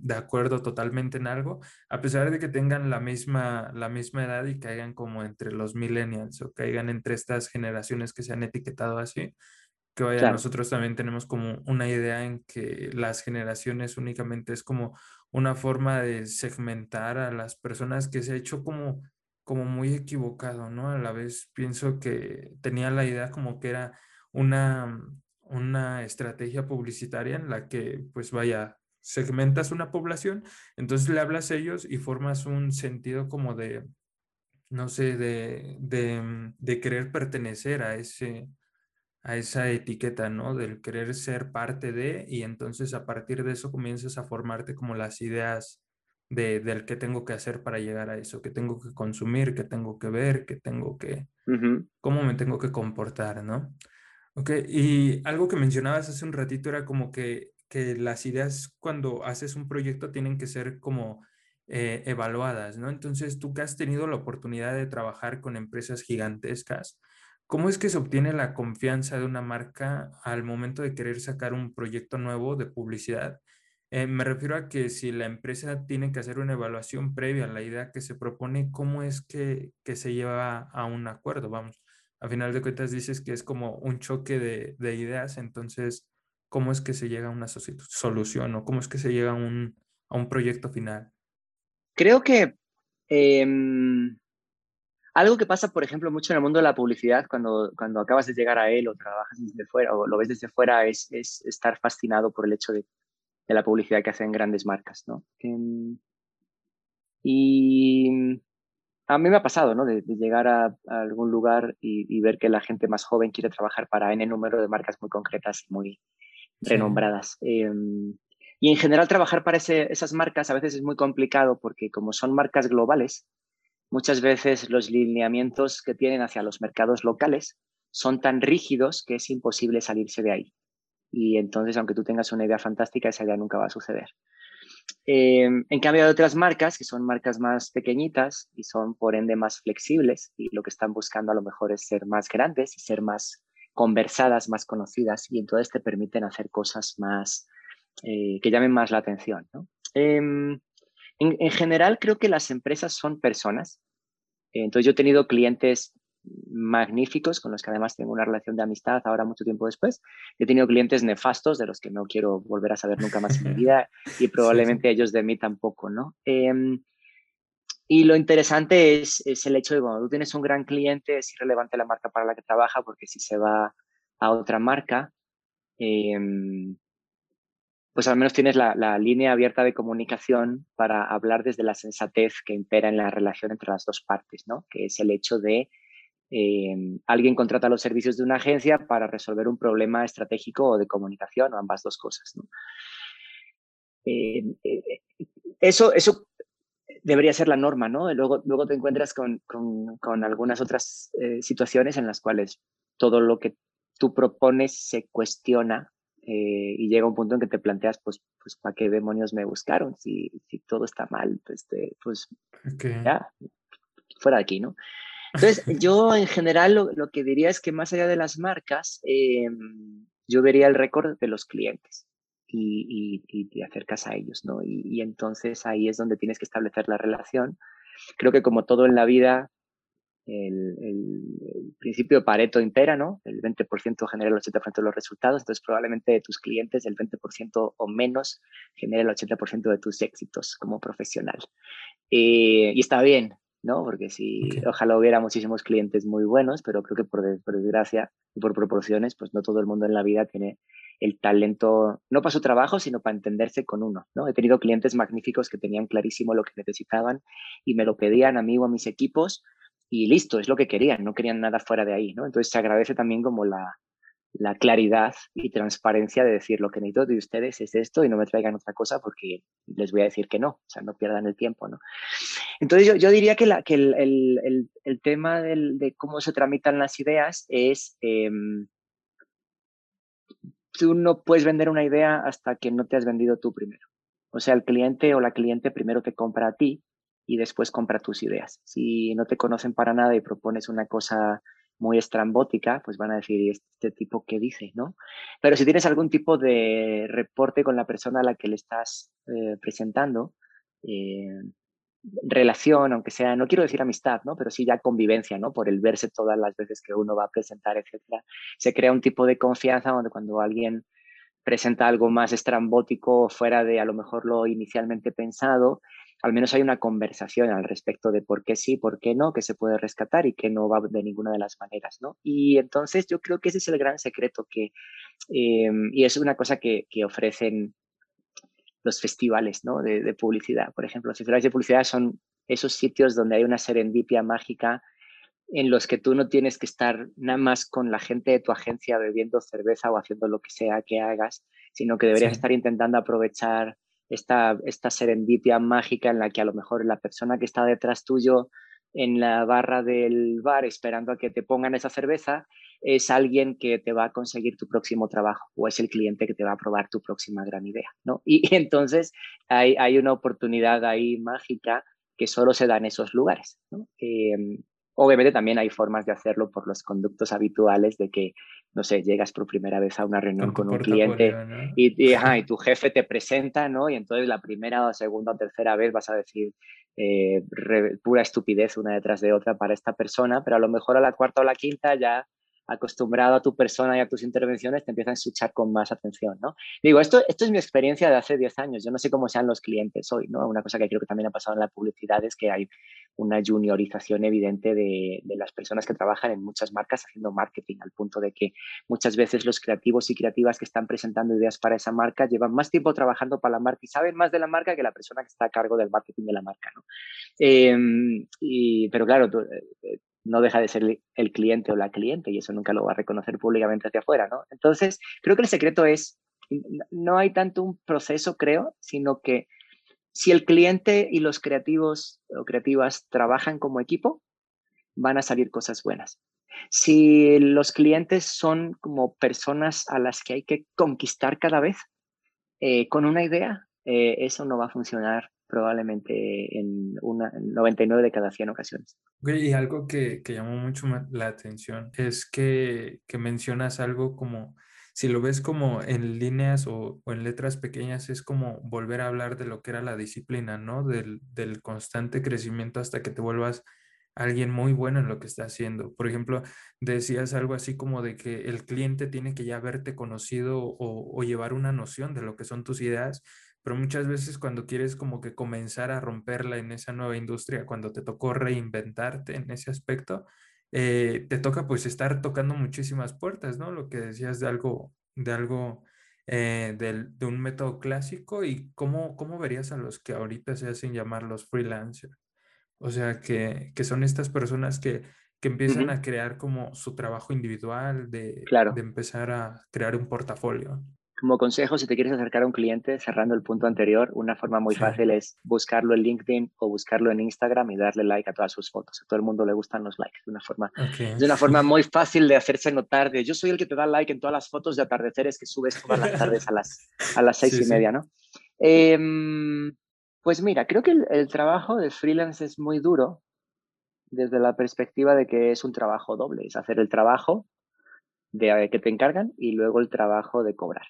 de acuerdo totalmente en algo, a pesar de que tengan la misma, la misma edad y caigan como entre los millennials o caigan entre estas generaciones que se han etiquetado así, que vaya, nosotros también tenemos como una idea en que las generaciones únicamente es como una forma de segmentar a las personas que se ha hecho como como muy equivocado, ¿no? A la vez pienso que tenía la idea como que era una, una estrategia publicitaria en la que, pues vaya, segmentas una población, entonces le hablas a ellos y formas un sentido como de, no sé, de, de, querer pertenecer a ese, a esa etiqueta, ¿no? Del querer ser parte de, y entonces a partir de eso comienzas a formarte como las ideas de, del qué tengo que hacer para llegar a eso, qué tengo que consumir, qué tengo que ver, qué tengo que, cómo me tengo que comportar, ¿no? Ok, y algo que mencionabas hace un ratito era como que, que las ideas cuando haces un proyecto tienen que ser como eh, evaluadas, ¿no? Entonces, tú que has tenido la oportunidad de trabajar con empresas gigantescas, ¿cómo es que se obtiene la confianza de una marca al momento de querer sacar un proyecto nuevo de publicidad? Eh, me refiero a que si la empresa tiene que hacer una evaluación previa a la idea que se propone, ¿cómo es que, que se lleva a un acuerdo? Vamos, a final de cuentas dices que es como un choque de, de ideas, entonces, ¿cómo es que se llega a una solución o cómo es que se llega a un, a un proyecto final? Creo que em, algo que pasa, por ejemplo, mucho en el mundo de la publicidad, cuando, cuando acabas de llegar a él o trabajas desde fuera o lo ves desde fuera, es, es estar fascinado por el hecho de de la publicidad que hacen grandes marcas, ¿no? Em, y a mí me ha pasado, ¿no? De, llegar a, algún lugar y, ver que la gente más joven quiere trabajar para N número de marcas muy concretas y muy renombradas. Em, y en general trabajar para esas marcas a veces es muy complicado porque como son marcas globales, muchas veces los lineamientos que tienen hacia los mercados locales son tan rígidos que es imposible salirse de ahí y entonces, aunque tú tengas una idea fantástica, esa idea nunca va a suceder. Eh, en cambio, hay otras marcas que son marcas más pequeñitas y son por ende más flexibles y lo que están buscando a lo mejor es ser más grandes ser más conversadas, más conocidas y entonces te permiten hacer cosas más eh, que llamen más la atención. Em, en, general, creo que las empresas son personas. Entonces, yo he tenido clientes magníficos con los que además tengo una relación de amistad ahora mucho tiempo después. He tenido clientes nefastos de los que no quiero volver a saber nunca más en mi vida y probablemente ellos de mí tampoco, ¿no? Em, y lo interesante es, es, el hecho de cuando tú tienes un gran cliente es irrelevante la marca para la que trabaja porque si se va a otra marca, em, pues al menos tienes la, la, línea abierta de comunicación para hablar desde la sensatez que impera en la relación entre las dos partes, ¿no? Que es el hecho de eh, alguien contrata los servicios de una agencia para resolver un problema estratégico o de comunicación o ambas dos cosas. Eh, eh, eso, eso debería ser la norma, ¿no? Luego, luego te encuentras con, con, algunas otras situaciones en las cuales todo lo que tú propones se cuestiona y llega un punto en que te planteas, pues, pues ¿para qué demonios me buscaron? Si, si todo está mal, pues, pues ya, fuera de aquí, ¿no? Entonces, yo en general lo, que diría es que más allá de las marcas, em, yo vería el récord de los clientes y, te acercas a ellos, ¿no? Y, entonces ahí es donde tienes que establecer la relación. Creo que como todo en la vida, el, principio de Pareto impera, ¿no? El 20% genera el 80% de los resultados, entonces probablemente de tus clientes el 20% o menos genera el 80% de tus éxitos como profesional. Eh, y está bien, ¿no? Porque si ojalá hubiera muchísimos clientes muy buenos, pero creo que por, desgracia y por proporciones, pues no todo el mundo en la vida tiene el talento, no para su trabajo, sino para entenderse con uno, ¿no? He tenido clientes magníficos que tenían clarísimo lo que necesitaban y me lo pedían a mí o a mis equipos y listo, es lo que querían, no querían nada fuera de ahí, ¿no? Entonces se agradece también como la, la claridad y transparencia de decir lo que necesito de ustedes es esto y no me traigan otra cosa porque les voy a decir que no, o sea, no pierdan el tiempo, ¿no? Entonces yo, yo diría que, la, que el, el, tema del, de cómo se tramitan las ideas es, em, tú no puedes vender una idea hasta que no te has vendido tú primero. O sea, el cliente o la cliente primero te compra a ti y después compra tus ideas. Si no te conocen para nada y propones una cosa muy estrambótica, pues van a decir, este tipo qué dice? ¿no? Pero si tienes algún tipo de reporte con la persona a la que le estás eh, presentando, eh, relación, aunque sea, no quiero decir amistad, ¿no? Pero sí ya convivencia, ¿no? Por el verse todas las veces que uno va a presentar, etcétera. Se crea un tipo de confianza donde cuando alguien presenta algo más estrambótico fuera de a lo mejor lo inicialmente pensado, al menos hay una conversación al respecto de por qué sí, por qué no, qué se puede rescatar y qué no va de ninguna de las maneras, ¿no? Y entonces yo creo que ese es el gran secreto que, em, y es una cosa que, que ofrecen los festivales ¿no? de, de, publicidad. Por ejemplo, los festivales de publicidad son esos sitios donde hay una serendipia mágica en los que tú no tienes que estar nada más con la gente de tu agencia bebiendo cerveza o haciendo lo que sea que hagas, sino que deberías estar intentando aprovechar esta, esta serendipia mágica en la que a lo mejor la persona que está detrás tuyo en la barra del bar esperando a que te pongan esa cerveza es alguien que te va a conseguir tu próximo trabajo o es el cliente que te va a probar tu próxima gran idea, ¿no? Y, entonces hay, hay, una oportunidad ahí mágica que solo se da en esos lugares, ¿no? Em, Obviamente también hay formas de hacerlo por los conductos habituales de que, no sé, llegas por primera vez a una reunión con, un cliente y, y, tu jefe te presenta, ¿no? Y entonces la primera o segunda o tercera vez vas a decir eh, pura estupidez una detrás de otra para esta persona, pero a lo mejor a la cuarta o la quinta ya acostumbrado a tu persona y a tus intervenciones, te empiezan a escuchar con más atención, ¿no? Digo, esto, esto es mi experiencia de hace 10 años. Yo no sé cómo sean los clientes hoy, ¿no? Una cosa que creo que también ha pasado en la publicidad es que hay una juniorización evidente de, las personas que trabajan en muchas marcas haciendo marketing, al punto de que muchas veces los creativos y creativas que están presentando ideas para esa marca llevan más tiempo trabajando para la marca y saben más de la marca que la persona que está a cargo del marketing de la marca, ¿no? Eh, y, pero claro, tú, eh, no deja de ser el cliente o la cliente y eso nunca lo va a reconocer públicamente hacia afuera, ¿no? Entonces, creo que el secreto es, no hay tanto un proceso, creo, sino que si el cliente y los creativos o creativas trabajan como equipo, van a salir cosas buenas. Si los clientes son como personas a las que hay que conquistar cada vez eh, con una idea, eh, eso no va a funcionar probablemente en, una, 99 de cada 100 ocasiones. Y algo que, que llamó mucho la atención es que, que, mencionas algo como, si lo ves como en líneas o, en letras pequeñas, es como volver a hablar de lo que era la disciplina, ¿no? Del, del constante crecimiento hasta que te vuelvas alguien muy bueno en lo que está haciendo. Por ejemplo, decías algo así como de que el cliente tiene que ya haberte conocido o, llevar una noción de lo que son tus ideas pero muchas veces cuando quieres como que comenzar a romperla en esa nueva industria, cuando te tocó reinventarte en ese aspecto, eh, te toca pues estar tocando muchísimas puertas, ¿no? Lo que decías de algo, de algo, eh, de un método clásico y cómo, cómo verías a los que ahorita se hacen llamar los freelancers. O sea, que, que son estas personas que, que empiezan a crear como su trabajo individual, de, de empezar a crear un portafolio. Como consejo, si te quieres acercar a un cliente, cerrando el punto anterior, una forma muy fácil es buscarlo en LinkedIn o buscarlo en Instagram y darle like a todas sus fotos. A todo el mundo le gustan los likes. De una forma, Es una forma muy fácil de hacerse notar de yo soy el que te da like en todas las fotos de atardeceres que subes todas las tardes a las, a las seis y media, ¿no? Em, pues mira, creo que el, el trabajo de freelance es muy duro desde la perspectiva de que es un trabajo doble. Es hacer el trabajo de que te encargan y luego el trabajo de cobrar.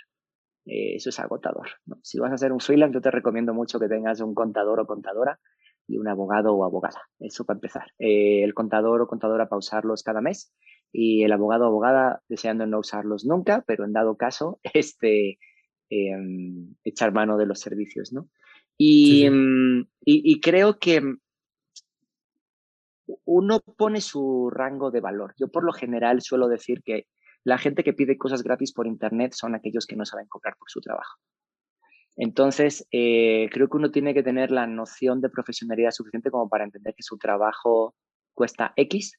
Eh, eso es agotador. Si vas a hacer un freelance, yo te recomiendo mucho que tengas un contador o contadora y un abogado o abogada. Eso para empezar. Eh, el contador o contadora para usarlos cada mes y el abogado o abogada deseando no usarlos nunca, pero en dado caso, este, em, echar mano de los servicios, ¿no? Y, em, y, y creo que uno pone su rango de valor. Yo por lo general suelo decir que la gente que pide cosas gratis por Internet son aquellos que no saben cobrar por su trabajo. Entonces, eh, creo que uno tiene que tener la noción de profesionalidad suficiente como para entender que su trabajo cuesta X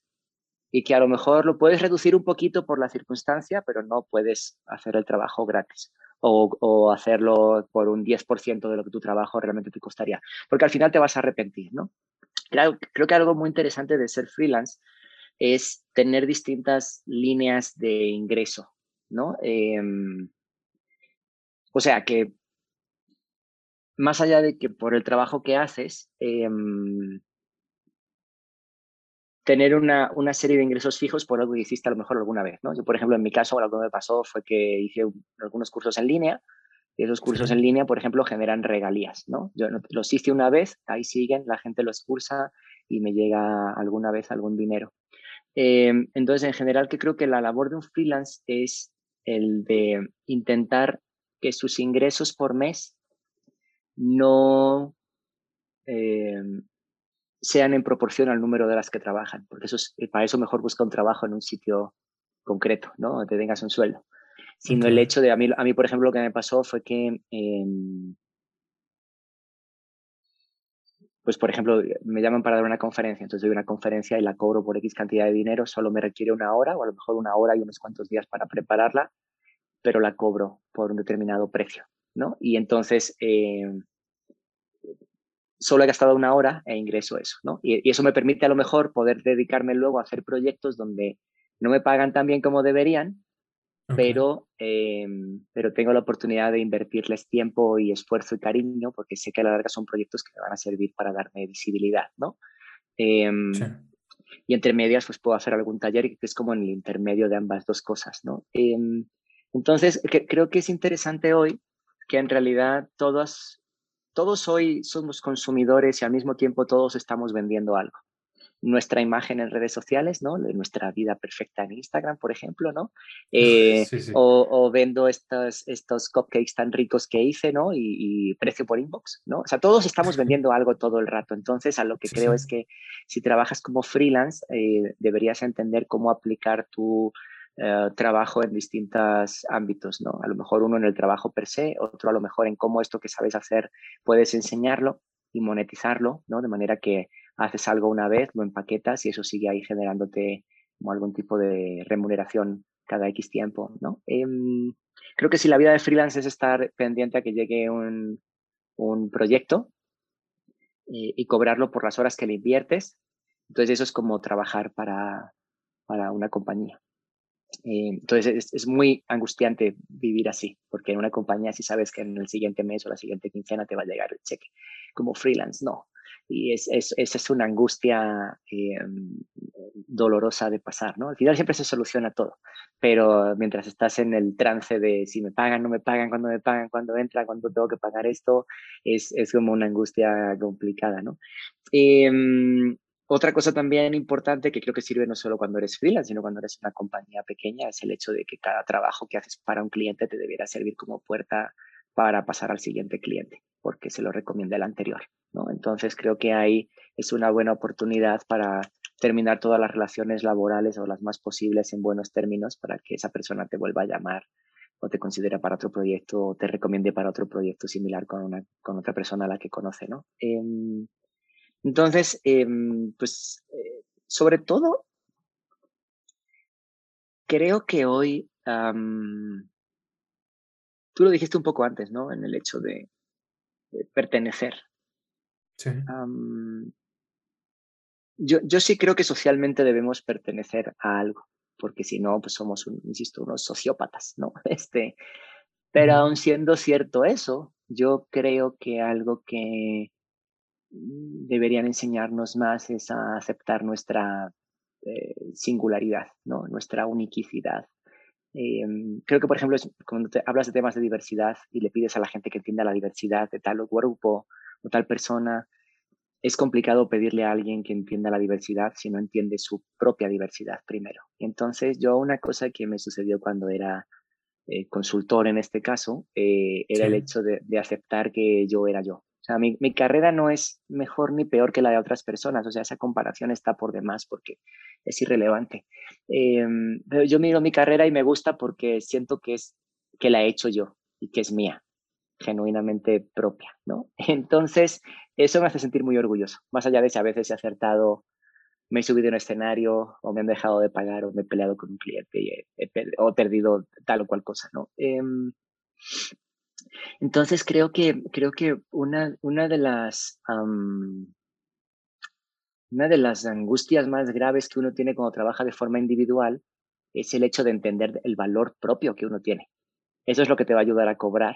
y que a lo mejor lo puedes reducir un poquito por la circunstancia, pero no puedes hacer el trabajo gratis o, hacerlo por un 10% de lo que tu trabajo realmente te costaría, porque al final te vas a arrepentir, ¿no? Claro, creo que algo muy interesante de ser freelance es tener distintas líneas de ingreso, ¿no? Em, o sea que más allá de que por el trabajo que haces, em, tener una, una, serie de ingresos fijos por algo que hiciste a lo mejor alguna vez, ¿no? Yo, por ejemplo, en mi caso, lo que me pasó fue que hice algunos cursos en línea y esos cursos en línea, por ejemplo, generan regalías, ¿no? Yo los hice una vez, ahí siguen, la gente los cursa y me llega alguna vez algún dinero. Em, entonces, en general, que creo que la labor de un freelance es el de intentar que sus ingresos por mes no, sean en proporción al número de las que trabajan, porque eso es, para eso mejor busca un trabajo en un sitio concreto, ¿no? Donde te tengas un sueldo. Sino el hecho de, a mí, a mí, por ejemplo, lo que me pasó fue que, em, pues, por ejemplo, me llaman para dar una conferencia, entonces doy una conferencia y la cobro por X cantidad de dinero, solo me requiere una hora o a lo mejor una hora y unos cuantos días para prepararla, pero la cobro por un determinado precio, ¿no? Y entonces, em, solo he gastado una hora e ingreso eso, ¿no? Y, eso me permite a lo mejor poder dedicarme luego a hacer proyectos donde no me pagan tan bien como deberían, pero, em, pero tengo la oportunidad de invertirles tiempo y esfuerzo y cariño porque sé que a la larga son proyectos que me van a servir para darme visibilidad, ¿no? Em, y entre medias, pues puedo hacer algún taller que es como en el intermedio de ambas dos cosas, ¿no? Em, entonces, creo que es interesante hoy que en realidad todos, todos hoy somos consumidores y al mismo tiempo todos estamos vendiendo algo nuestra imagen en redes sociales, ¿no? De nuestra vida perfecta en Instagram, por ejemplo, ¿no? Eh, o, vendo estos, estos cupcakes tan ricos que hice, ¿no? Y, precio por inbox, ¿no? O sea, todos estamos vendiendo algo todo el rato. Entonces, a lo que creo es que si trabajas como freelance, eh, deberías entender cómo aplicar tu eh, trabajo en distintos ámbitos, ¿no? A lo mejor uno en el trabajo per se, otro a lo mejor en cómo esto que sabes hacer puedes enseñarlo y monetizarlo, ¿no? De manera que haces algo una vez, lo empaquetas y eso sigue ahí generándote como algún tipo de remuneración cada X tiempo, ¿no? Em, creo que si la vida de freelance es estar pendiente a que llegue un, un proyecto y, y, cobrarlo por las horas que le inviertes, entonces eso es como trabajar para, para una compañía. Eh, entonces es, es, muy angustiante vivir así, porque en una compañía si sabes que en el siguiente mes o la siguiente quincena te va a llegar el cheque. Como freelance, no y es, es, esa es una angustia eh, dolorosa de pasar, ¿no? Al final siempre se soluciona todo, pero mientras estás en el trance de si me pagan, no me pagan, cuándo me pagan, cuándo entra, cuándo tengo que pagar esto, es, es como una angustia complicada, ¿no? Em, otra cosa también importante que creo que sirve no solo cuando eres freelance, sino cuando eres una compañía pequeña, es el hecho de que cada trabajo que haces para un cliente te debiera servir como puerta para pasar al siguiente cliente, porque se lo recomienda el anterior. ¿no? Entonces creo que ahí es una buena oportunidad para terminar todas las relaciones laborales o las más posibles en buenos términos para que esa persona te vuelva a llamar o te considere para otro proyecto o te recomiende para otro proyecto similar con, una, con otra persona a la que conoce. ¿no? Em, entonces, em, pues eh, sobre todo, creo que hoy Tú lo dijiste un poco antes, ¿no? En el hecho de, pertenecer. Sí. yo, yo sí creo que socialmente debemos pertenecer a algo, porque si no, pues somos, un, insisto, unos sociópatas, ¿no? Este, pero aun siendo cierto eso, yo creo que algo que deberían enseñarnos más es a aceptar nuestra eh, singularidad, ¿no? Nuestra uniquicidad. Em, creo que, por ejemplo, cuando te hablas de temas de diversidad y le pides a la gente que entienda la diversidad de tal grupo o tal persona, es complicado pedirle a alguien que entienda la diversidad si no entiende su propia diversidad primero. Entonces yo una cosa que me sucedió cuando era eh, consultor en este caso eh, era el hecho de, de, aceptar que yo era yo. O sea, mi, mi, carrera no es mejor ni peor que la de otras personas. O sea, esa comparación está por demás porque es irrelevante. Eh, pero yo miro mi carrera y me gusta porque siento que, es, que la he hecho yo y que es mía, genuinamente propia, ¿no? Entonces, eso me hace sentir muy orgulloso. Más allá de si a veces he acertado, me he subido en un escenario o me han dejado de pagar o me he peleado con un cliente y he, o he perdido tal o cual cosa, ¿no? Eh, entonces creo que, creo que una, una de las una de las angustias más graves que uno tiene cuando trabaja de forma individual es el hecho de entender el valor propio que uno tiene. Eso es lo que te va a ayudar a cobrar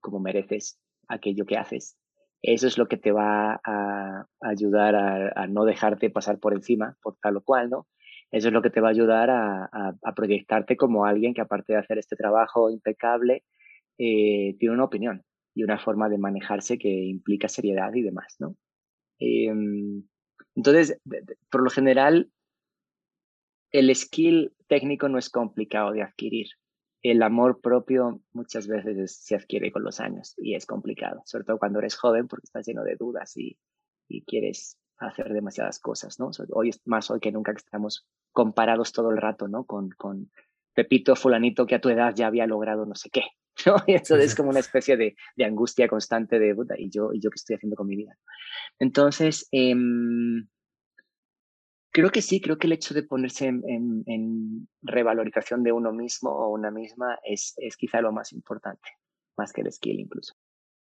como mereces aquello que haces. Eso es lo que te va a, ayudar a, no dejarte pasar por encima, por tal o cual, ¿no? Eso es lo que te va a ayudar a, a proyectarte como alguien que aparte de hacer este trabajo impecable, eh, tiene una opinión y una forma de manejarse que implica seriedad y demás, ¿no? Em, entonces, por lo general, el skill técnico no es complicado de adquirir. el amor propio muchas veces se adquiere con los años y es complicado, sobre todo cuando eres joven porque estás lleno de dudas y, quieres hacer demasiadas cosas, ¿no? Hoy es más hoy que nunca que estamos comparados todo el rato, ¿no? Con, con Pepito fulanito que a tu edad ya había logrado no sé qué, ¿no? Y eso es como una especie de, de angustia constante de, puta, ¿y yo, ¿y yo qué estoy haciendo con mi vida? Entonces, eh, Creo que sí, creo que el hecho de ponerse en, revalorización de uno mismo o una misma es, es, quizá lo más importante, más que el skill incluso.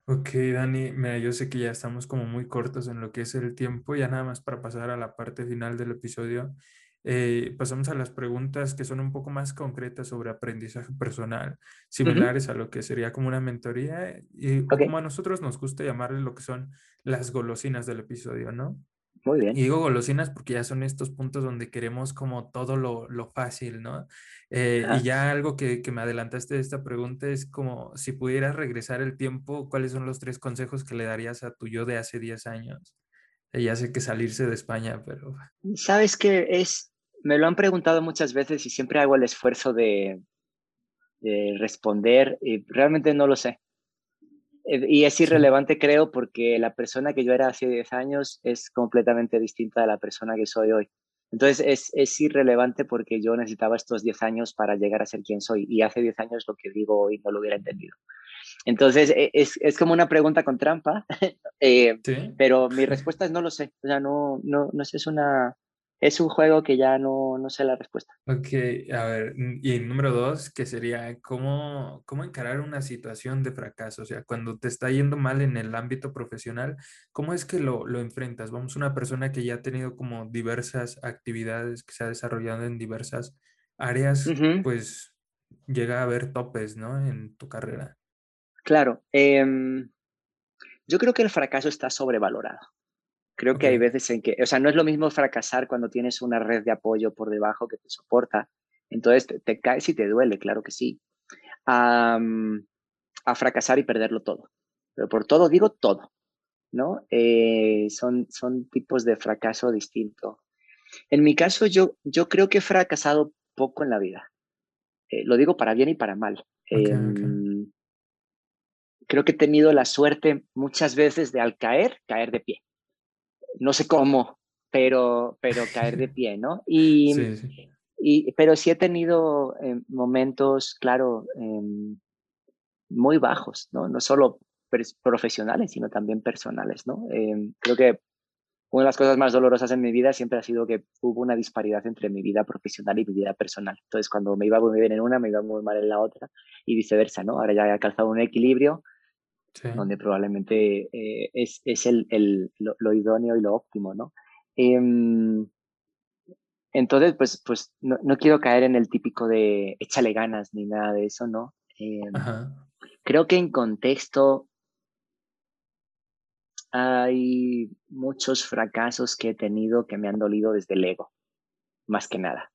Ok, Dani, mira, yo sé que ya estamos como muy cortos en lo que es el tiempo, ya nada más para pasar a la parte final del episodio. Eh, pasamos a las preguntas que son un poco más concretas sobre aprendizaje personal, similares a lo que sería como una mentoría, y como a nosotros nos gusta llamarle lo que son las golosinas del episodio, ¿no? Muy bien. Y digo golosinas porque ya son estos puntos donde queremos como todo lo, lo fácil, ¿no? Eh, y ya algo que, que, me adelantaste de esta pregunta es como si pudieras regresar el tiempo, ¿cuáles son los tres consejos que le darías a tu yo de hace 10 años? Eh, ya sé que salirse de España, pero... Sabes que es, me lo han preguntado muchas veces y siempre hago el esfuerzo de, de responder y realmente no lo sé. Eh, y es irrelevante, creo, porque la persona que yo era hace 10 años es completamente distinta de la persona que soy hoy. Entonces es, es irrelevante porque yo necesitaba estos 10 años para llegar a ser quien soy y hace 10 años lo que digo hoy no lo hubiera entendido. Entonces e, es, es como una pregunta con trampa, eh, pero mi respuesta es no lo sé. O sea, no, no, no sé, es una, es un juego que ya no, no sé la respuesta. Ok, a ver, y número dos, que sería cómo, cómo encarar una situación de fracaso, o sea, cuando te está yendo mal en el ámbito profesional, ¿cómo es que lo, lo enfrentas? Vamos, una persona que ya ha tenido como diversas actividades, que se ha desarrollado en diversas áreas, pues llega a haber topes, ¿no? En tu carrera. Claro, em, yo creo que el fracaso está sobrevalorado. Creo que hay veces en que, o sea, no es lo mismo fracasar cuando tienes una red de apoyo por debajo que te soporta. Entonces te, caes y te duele, claro que sí. a fracasar y perderlo todo. Pero por todo digo todo, ¿no? Eh, son, son tipos de fracaso distinto. En mi caso, yo, yo creo que he fracasado poco en la vida. Eh, lo digo para bien y para mal. Em, creo que he tenido la suerte muchas veces de al caer, caer de pie no sé cómo, pero, pero caer de pie, ¿no? Y, y pero sí he tenido eh, momentos, claro, em, muy bajos, ¿no? No solo profesionales, sino también personales, ¿no? Em, creo que una de las cosas más dolorosas en mi vida siempre ha sido que hubo una disparidad entre mi vida profesional y mi vida personal. Entonces, cuando me iba muy bien en una, me iba muy mal en la otra y viceversa, ¿no? Ahora ya he alcanzado un equilibrio donde probablemente eh, es, es el, el lo, idóneo y lo óptimo, ¿no? Em, entonces, pues, pues no, no, quiero caer en el típico de échale ganas ni nada de eso, ¿no? Em, creo que en contexto hay muchos fracasos que he tenido que me han dolido desde el ego, más que nada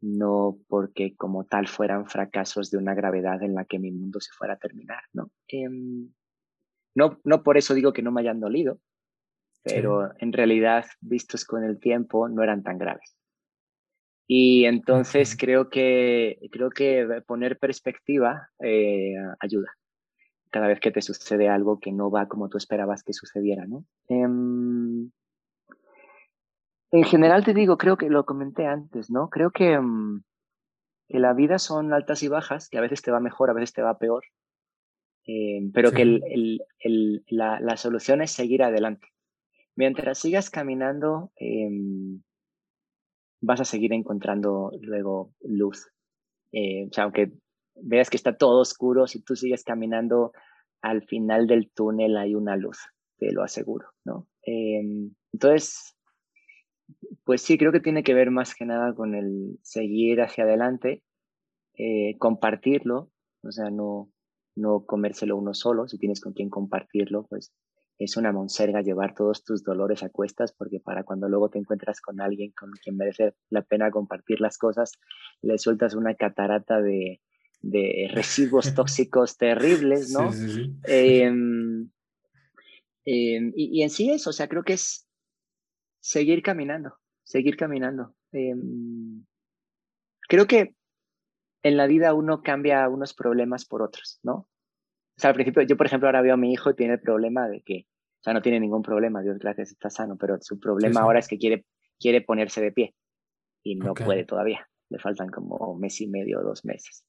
no porque como tal fueran fracasos de una gravedad en la que mi mundo se fuera a terminar, ¿no? Em, no, no por eso digo que no me hayan dolido, pero en realidad, vistos con el tiempo, no eran tan graves. Y entonces creo, que, creo que poner perspectiva eh, ayuda cada vez que te sucede algo que no va como tú esperabas que sucediera, ¿no? Em, en general te digo, creo que lo comenté antes, ¿no? Creo que, mm, que la vida son altas y bajas, que a veces te va mejor, a veces te va peor, eh, pero que el, el, la, la, solución es seguir adelante. Mientras sigas caminando, em, vas a seguir encontrando luego luz. Eh, o sea, aunque veas que está todo oscuro, si tú sigues caminando, al final del túnel hay una luz, te lo aseguro, ¿no? Em, entonces, pues sí, creo que tiene que ver más que nada con el seguir hacia adelante, eh, compartirlo, o sea, no, no comérselo uno solo, si tienes con quien compartirlo, pues es una monserga llevar todos tus dolores a cuestas, porque para cuando luego te encuentras con alguien con quien merece la pena compartir las cosas, le sueltas una catarata de, de residuos tóxicos terribles, ¿no? Sí, sí, sí. Em, em, y, y, en sí eso, o sea, creo que es seguir caminando, seguir caminando. Em, creo que en la vida uno cambia unos problemas por otros, ¿no? O sea, al principio, yo por ejemplo ahora veo a mi hijo y tiene el problema de que, o sea, no tiene ningún problema, Dios gracias, está sano, pero su problema ahora es que quiere, quiere ponerse de pie y no puede todavía. Le faltan como un mes y medio o dos meses.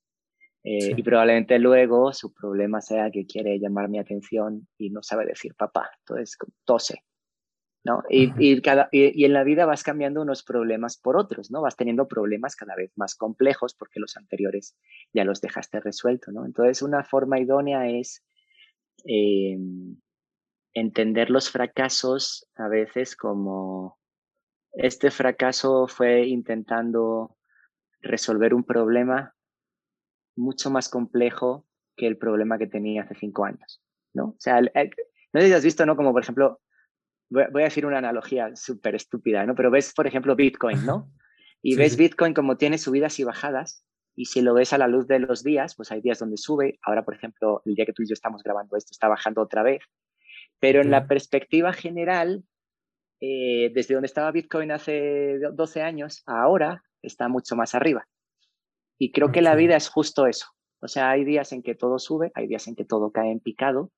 Eh, y probablemente luego su problema sea que quiere llamar mi atención y no sabe decir papá. Entonces tose. ¿No? Y, y, cada, y, en la vida vas cambiando unos problemas por otros, ¿no? Vas teniendo problemas cada vez más complejos porque los anteriores ya los dejaste resuelto, ¿no? Entonces una forma idónea es em, entender los fracasos a veces como este fracaso fue intentando resolver un problema mucho más complejo que el problema que tenía hace cinco años, ¿no? O sea, no sé si has visto, ¿no? Como por ejemplo, voy a decir una analogía súper estúpida, ¿no? Pero ves, por ejemplo, Bitcoin, ¿no? Y ves Bitcoin como tiene subidas y bajadas, y si lo ves a la luz de los días, pues hay días donde sube. Ahora, por ejemplo, el día que tú y yo estamos grabando esto, está bajando otra vez. Pero en la perspectiva general, eh, desde donde estaba Bitcoin hace 12 años, ahora está mucho más arriba. Y creo que la vida es justo eso. O sea, hay días en que todo sube, hay días en que todo cae en picado,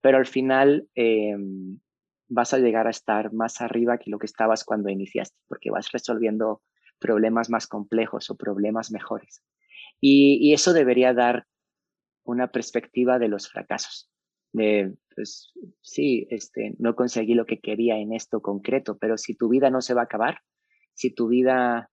pero al final em, vas a llegar a estar más arriba que lo que estabas cuando iniciaste, porque vas resolviendo problemas más complejos o problemas mejores. Y, eso debería dar una perspectiva de los fracasos. De, pues sí, este, no conseguí lo que quería en esto concreto, pero si tu vida no se va a acabar, si tu vida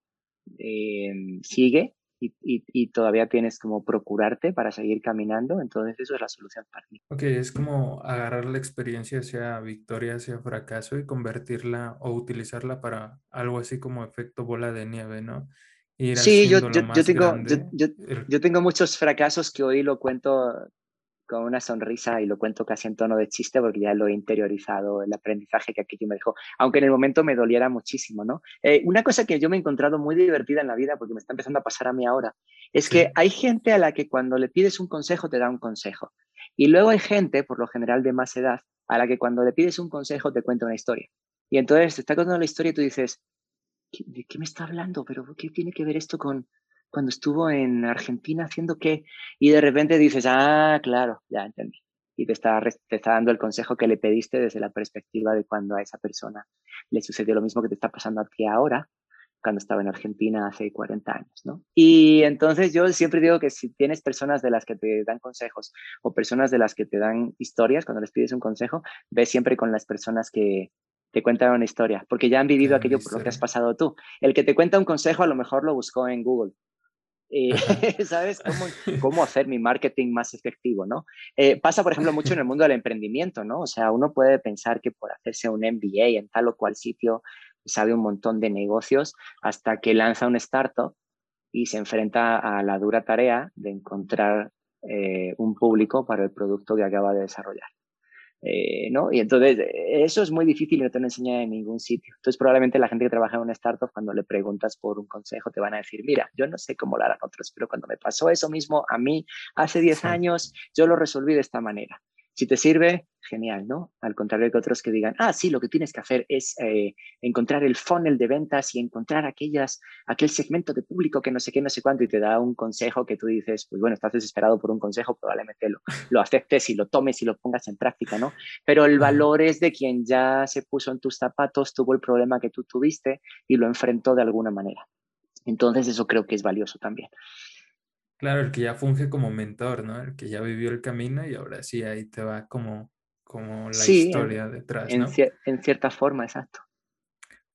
em, sigue, y, todavía tienes como procurarte para seguir caminando, entonces eso es la solución para mí. Ok, es como agarrar la experiencia hacia victoria, hacia fracaso y convertirla o utilizarla para algo así como efecto bola de nieve, ¿no? sí, yo, yo, tengo, yo, yo, tengo muchos fracasos que hoy lo cuento con una sonrisa y lo cuento casi en tono de chiste porque ya lo he interiorizado, el aprendizaje que aquello me dejó, aunque en el momento me doliera muchísimo, ¿no? Eh, una cosa que yo me he encontrado muy divertida en la vida, porque me está empezando a pasar a mí ahora, es que hay gente a la que cuando le pides un consejo te da un consejo. Y luego hay gente, por lo general de más edad, a la que cuando le pides un consejo te cuenta una historia. Y entonces te está contando la historia y tú dices, ¿de qué me está hablando? ¿Pero qué tiene que ver esto con, cuando estuvo en Argentina haciendo qué, y de repente dices, ah, claro, ya entendí. Y te está, te está dando el consejo que le pediste desde la perspectiva de cuando a esa persona le sucedió lo mismo que te está pasando a ti ahora, cuando estaba en Argentina hace 40 años, ¿no? Y entonces yo siempre digo que si tienes personas de las que te dan consejos o personas de las que te dan historias, cuando les pides un consejo, ve siempre con las personas que, te cuentan una historia, porque ya han vivido aquello por lo que has pasado tú. El que te cuenta un consejo a lo mejor lo buscó en Google, ¿Sabes cómo, cómo, hacer mi marketing más efectivo? ¿no? Eh, pasa, por ejemplo, mucho en el mundo del emprendimiento, ¿no? O sea, uno puede pensar que por hacerse un MBA en tal o cual sitio sabe un montón de negocios hasta que lanza un startup y se enfrenta a la dura tarea de encontrar eh, un público para el producto que acaba de desarrollar. Eh, ¿no? Y entonces eso es muy difícil y no te lo enseña en ningún sitio. Entonces probablemente la gente que trabaja en una startup cuando le preguntas por un consejo te van a decir, mira, yo no sé cómo lo harán otros, pero cuando me pasó eso mismo a mí hace 10 años, yo lo resolví de esta manera. Si te sirve, genial, ¿no? Al contrario que otros que digan, ah, sí, lo que tienes que hacer es eh, encontrar el funnel de ventas y encontrar aquellas, aquel segmento de público que no sé qué, no sé cuánto, y te da un consejo que tú dices, pues bueno, estás desesperado por un consejo, probablemente lo, lo aceptes y lo tomes y lo pongas en práctica, ¿no? Pero el valor es de quien ya se puso en tus zapatos, tuvo el problema que tú tuviste y lo enfrentó de alguna manera. Entonces eso creo que es valioso también. Claro, el que ya funge como mentor, ¿no? El que ya vivió el camino y ahora sí ahí te va como, como la historia detrás, ¿no? En, cierta forma, exacto.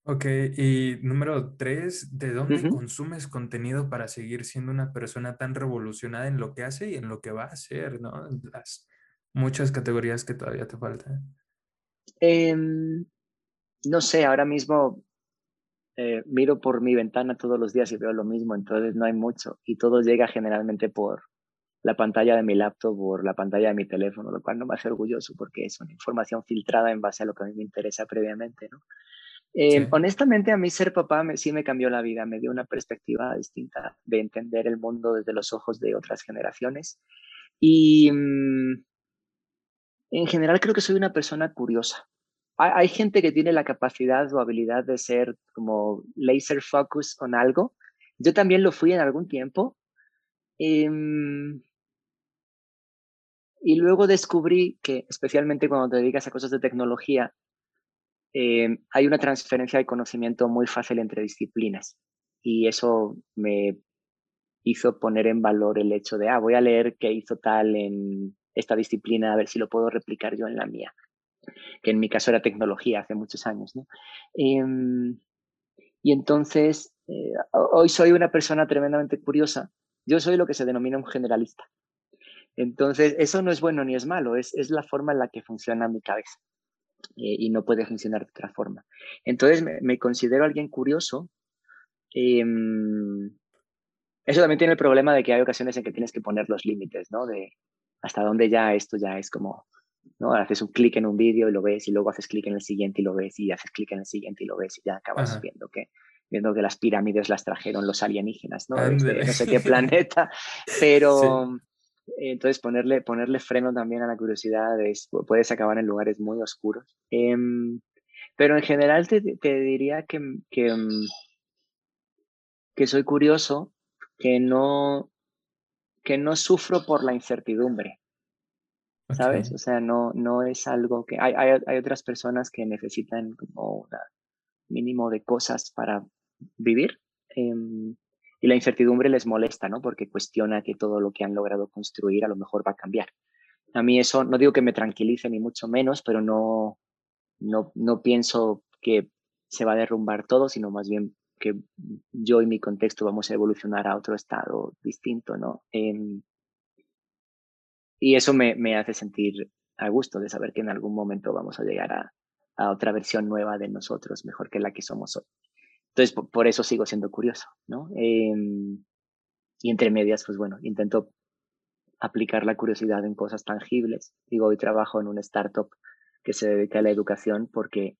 Ok, y número tres, ¿de dónde consumes contenido para seguir siendo una persona tan revolucionada en lo que hace y en lo que va a hacer, ¿no? Las muchas categorías que todavía te faltan. Em, no sé, ahora mismo eh, miro por mi ventana todos los días y veo lo mismo, entonces no hay mucho. Y todo llega generalmente por la pantalla de mi laptop, por la pantalla de mi teléfono, lo cual no me hace orgulloso porque es una información filtrada en base a lo que a mí me interesa previamente, ¿no? Eh, honestamente, a mí ser papá me, sí me cambió la vida, me dio una perspectiva distinta de entender el mundo desde los ojos de otras generaciones. Y mm, en general creo que soy una persona curiosa hay, gente que tiene la capacidad o habilidad de ser como laser focus con algo. Yo también lo fui en algún tiempo, Em, y luego descubrí que, especialmente cuando te dedicas a cosas de tecnología, em, hay una transferencia de conocimiento muy fácil entre disciplinas. Y eso me hizo poner en valor el hecho de, ah, voy a leer qué hizo tal en esta disciplina, a ver si lo puedo replicar yo en la mía, que en mi caso era tecnología hace muchos años. ¿no? Em, y entonces, eh, hoy soy una persona tremendamente curiosa. Yo soy lo que se denomina un generalista. Entonces, eso no es bueno ni es malo, es, es la forma en la que funciona mi cabeza eh, y no puede funcionar de otra forma. Entonces, me, considero alguien curioso. Em, eso también tiene el problema de que hay ocasiones en que tienes que poner los límites, ¿no? De hasta dónde ya esto ya es como, ¿no? Haces un clic en un vídeo y lo ves y luego haces clic en el siguiente y lo ves y haces clic en el siguiente y lo ves y ya acabas viendo que viendo que las pirámides las trajeron los alienígenas, ¿no? Desde no sé qué planeta, pero entonces ponerle, ponerle freno también a la curiosidad es, puedes acabar en lugares muy oscuros. Em, pero en general te, te diría que, que, mm, que soy curioso, que no, que no sufro por la incertidumbre. ¿Sabes? O sea, no, no es algo que... Hay, hay, hay otras personas que necesitan como un mínimo de cosas para vivir. Em, y la incertidumbre les molesta, ¿no? Porque cuestiona que todo lo que han logrado construir a lo mejor va a cambiar. A mí eso, no digo que me tranquilice ni mucho menos, pero no, no, no pienso que se va a derrumbar todo, sino más bien que yo y mi contexto vamos a evolucionar a otro estado distinto, ¿no? Em, y eso me, me, hace sentir a gusto de saber que en algún momento vamos a llegar a, a otra versión nueva de nosotros, mejor que la que somos hoy. Entonces, por, eso sigo siendo curioso, ¿no? Em, y entre medias, pues bueno, intento aplicar la curiosidad en cosas tangibles. Digo, hoy trabajo en una startup que se dedica a la educación porque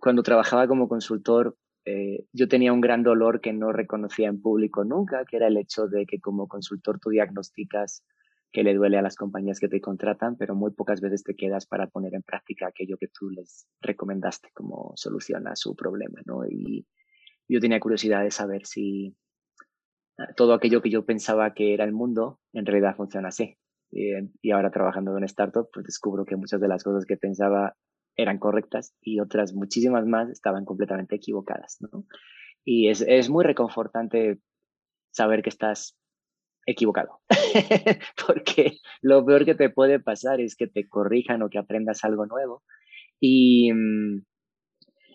cuando trabajaba como consultor, eh, yo tenía un gran dolor que no reconocía en público nunca, que era el hecho de que como consultor tú diagnosticas que le duele a las compañías que te contratan, pero muy pocas veces te quedas para poner en práctica aquello que tú les recomendaste como solución a su problema, ¿no? Y yo tenía curiosidad de saber si ah, todo aquello que yo pensaba que era el mundo en realidad funciona así. Y ahora trabajando en una startup, pues descubro que muchas de las cosas que pensaba eran correctas y otras muchísimas más estaban completamente equivocadas, ¿no? Y es, es muy reconfortante saber que estás equivocado. Porque lo peor que te puede pasar es que te corrijan o que aprendas algo nuevo. Y,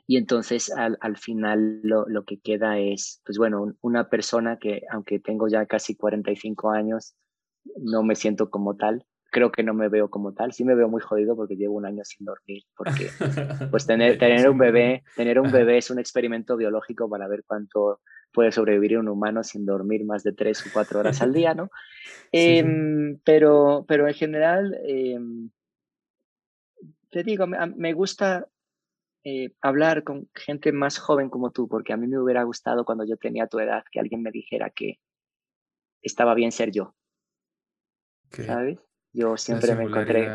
y entonces al, al final lo, lo, que queda es, pues bueno, una persona que aunque tengo ya casi 45 años, no me siento como tal. Creo que no me veo como tal. Sí me veo muy jodido porque llevo un año sin dormir. Porque pues tener, tener un bebé, tener un bebé es un experimento biológico para ver cuánto puede sobrevivir un humano sin dormir más de tres o cuatro horas al día, ¿no? Em, pero, pero en general, em, te digo, me, gusta eh, hablar con gente más joven como tú, porque a mí me hubiera gustado cuando yo tenía tu edad que alguien me dijera que estaba bien ser yo. ¿Sabes? Yo siempre me encontré,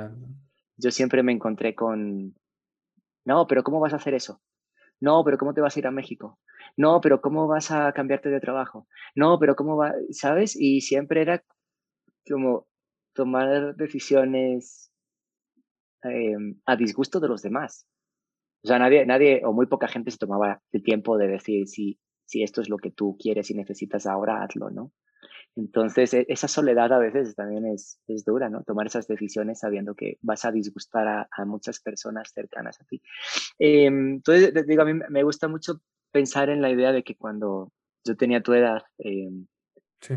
yo siempre me encontré con, no, pero ¿cómo vas a hacer eso? No, pero ¿cómo te vas a ir a México? No, pero ¿cómo vas a cambiarte de trabajo? No, pero ¿cómo va? ¿Sabes? Y siempre era como tomar decisiones em, a disgusto de los demás. O sea, nadie, nadie o muy poca gente se tomaba el tiempo de decir si, si esto es lo que tú quieres y necesitas ahora, hazlo, ¿no? Entonces, e, esa soledad a veces también es, es dura, ¿no? Tomar esas decisiones sabiendo que vas a disgustar a, a muchas personas cercanas a ti. Eh, entonces, digo, a mí me gusta mucho pensar en la idea de que cuando yo tenía tu edad, eh, sí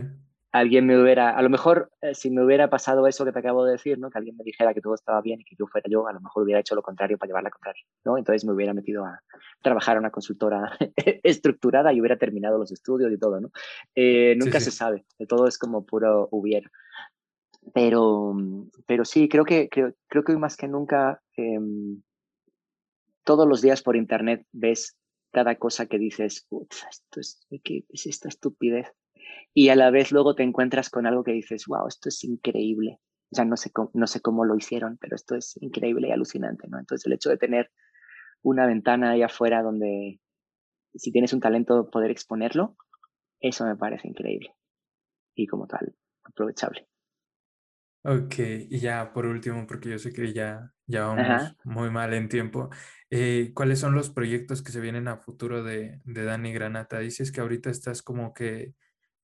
alguien me hubiera, a lo mejor eh, si me hubiera pasado eso que te acabo de decir, ¿no? Que alguien me dijera que todo estaba bien y que yo fuera yo, a lo mejor hubiera hecho lo contrario para llevarla a contrario, ¿no? Entonces me hubiera metido a trabajar en una consultora estructurada y hubiera terminado los estudios y todo, ¿no? Eh, nunca se sabe, todo es como puro hubiera. Pero, pero sí, creo que, creo, creo que hoy más que nunca, em, todos los días por internet ves cada cosa que dices, esto es, ¿qué es esta estupidez? Y a la vez luego te encuentras con algo que dices, wow, esto es increíble. O sea, no sé, cómo, no sé cómo lo hicieron, pero esto es increíble y alucinante, ¿no? Entonces el hecho de tener una ventana ahí afuera donde si tienes un talento poder exponerlo, eso me parece increíble. y como tal aprovechable. Ok, y ya por último, porque yo sé que ya, ya vamos muy mal en tiempo, eh, ¿cuáles son los proyectos que se vienen a futuro de, de Dani Granata? Dices que ahorita estás como que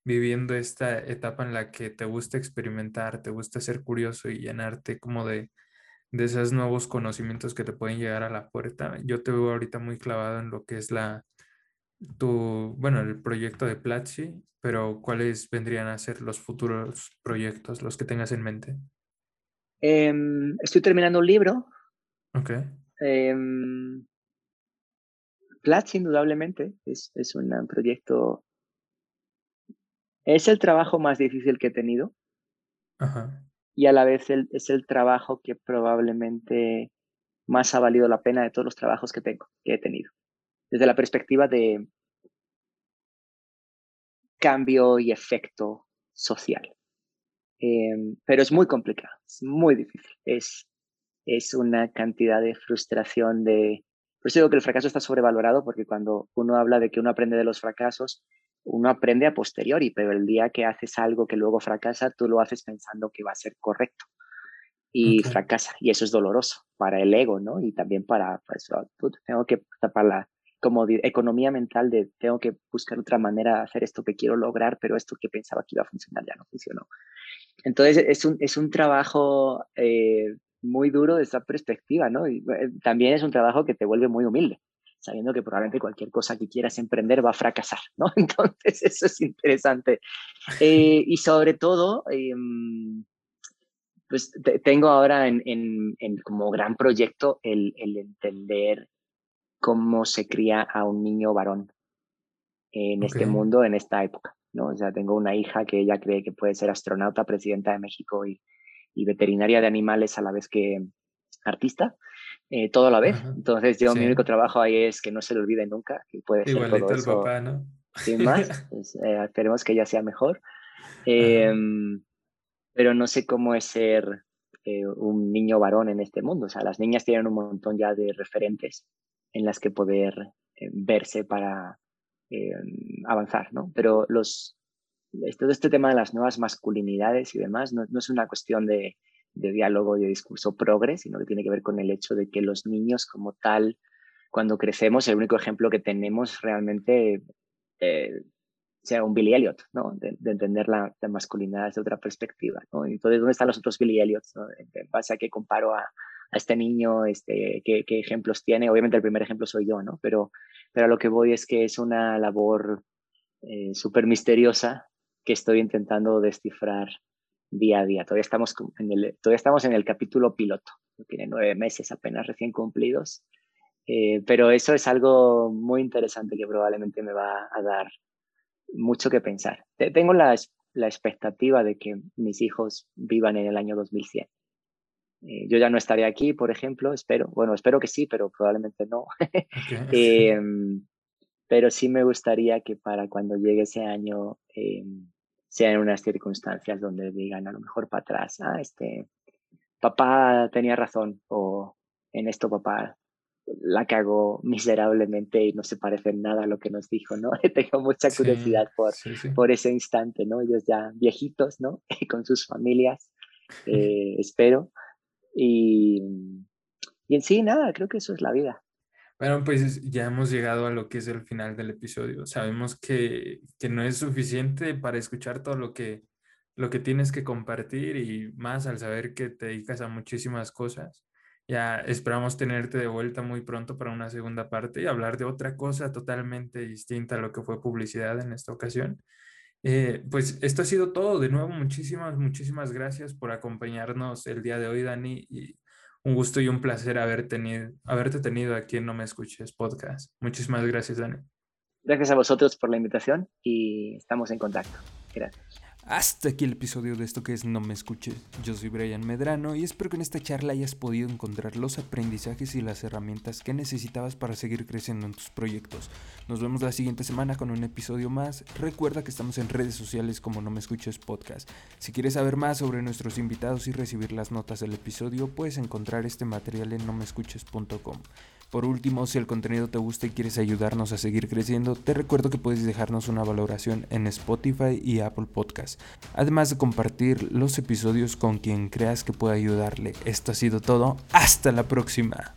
viviendo esta etapa en la que te gusta experimentar, te gusta ser curioso y llenarte como de, de esos nuevos conocimientos que te pueden llegar a la puerta. Yo te veo ahorita muy clavado en lo que es la, tu, bueno, el proyecto de Platzi, pero ¿cuáles vendrían a ser los futuros proyectos, los que tengas en mente? Em, estoy terminando un libro. Ok. Em, Platzi, indudablemente, es, es un proyecto es el trabajo más difícil que he tenido. Y a la vez es el trabajo que probablemente más ha valido la pena de todos los trabajos que tengo, que he tenido. Desde la perspectiva de cambio y efecto social. Em, pero es muy complicado, es muy difícil. Es, es una cantidad de frustración de... Por eso digo que el fracaso está sobrevalorado, porque cuando uno habla de que uno aprende de los fracasos, uno aprende a posteriori, pero el día que haces algo que luego fracasa, tú lo haces pensando que va a ser correcto y fracasa. Y eso es doloroso para el ego, ¿no? Y también para, eso, tengo que, para la como economía mental de tengo que buscar otra manera de hacer esto que quiero lograr, pero esto que pensaba que iba a funcionar ya no funcionó. Entonces es un, es un trabajo eh, muy duro de esa perspectiva, ¿no? Y eh, también es un trabajo que te vuelve muy humilde sabiendo que probablemente cualquier cosa que quieras emprender va a fracasar, ¿no? Entonces, eso es interesante. Eh, y sobre todo, em, pues tengo ahora en, como gran proyecto el, entender cómo se cría a un niño varón en este mundo, en esta época, ¿no? O sea, tengo una hija que ella cree que puede ser astronauta, presidenta de México y, y veterinaria de animales a la vez que artista. Eh, todo a la vez. Entonces, yo mi único trabajo ahí es que no se le olvide nunca, que puede ser todo eso. papá, ¿no? Sin más, pues, eh, esperemos que ella sea mejor. Em, pero no sé cómo es ser eh, un niño varón en este mundo. O sea, las niñas tienen un montón ya de referentes en las que poder verse para em, avanzar, ¿no? Pero los, todo este tema de las nuevas masculinidades y demás no, no es una cuestión de, de diálogo y de discurso progre, sino que tiene que ver con el hecho de que los niños como tal, cuando crecemos, el único ejemplo que tenemos realmente eh, sea un Billy Elliot, ¿no? De, entender la, masculinidad desde otra perspectiva, ¿no? Entonces, ¿dónde están los otros Billy Elliots? En base a qué comparo a, este niño, este, qué, qué, ejemplos tiene. Obviamente el primer ejemplo soy yo, ¿no? Pero, pero a lo que voy es que es una labor eh, súper misteriosa que estoy intentando descifrar día a día. Todavía estamos en el, todavía estamos en el capítulo piloto. Tiene nueve meses apenas recién cumplidos. Eh, pero eso es algo muy interesante que probablemente me va a dar mucho que pensar. Tengo la, la expectativa de que mis hijos vivan en el año 2100. Eh, yo ya no estaré aquí, por ejemplo, espero. Bueno, espero que sí, pero probablemente no. Em, pero sí me gustaría que para cuando llegue ese año em, sean unas circunstancias donde digan a lo mejor para atrás, ah, este, papá tenía razón o en esto papá la cagó miserablemente y no se parece en nada a lo que nos dijo, ¿no? Tengo mucha curiosidad por, por ese instante, ¿no? Ellos ya viejitos, ¿no? Con sus familias, eh, espero. Y, y en sí, nada, creo que eso es la vida. Bueno, pues ya hemos llegado a lo que es el final del episodio. Sabemos que, que no es suficiente para escuchar todo lo que, lo que tienes que compartir y más al saber que te dedicas a muchísimas cosas. Ya esperamos tenerte de vuelta muy pronto para una segunda parte y hablar de otra cosa totalmente distinta a lo que fue publicidad en esta ocasión. Eh, pues esto ha sido todo. De nuevo, muchísimas, muchísimas gracias por acompañarnos el día de hoy, Dani. Un gusto y un placer haber tenido, haberte tenido aquí en No Me Escuches Podcast. Muchísimas gracias, Dani. Gracias a vosotros por la invitación y estamos en contacto. Gracias. Hasta aquí el episodio de esto que es No me escuches. Yo soy Brian Medrano y espero que en esta charla hayas podido encontrar los aprendizajes y las herramientas que necesitabas para seguir creciendo en tus proyectos. Nos vemos la siguiente semana con un episodio más. Recuerda que estamos en redes sociales como No me escuches podcast. Si quieres saber más sobre nuestros invitados y recibir las notas del episodio, puedes encontrar este material en nomescuches.com. Por último, si el contenido te gusta y quieres ayudarnos a seguir creciendo, te recuerdo que puedes dejarnos una valoración en Spotify y Apple Podcast. además de compartir los episodios con quien creas que pueda ayudarle. Esto ha sido todo, hasta la próxima.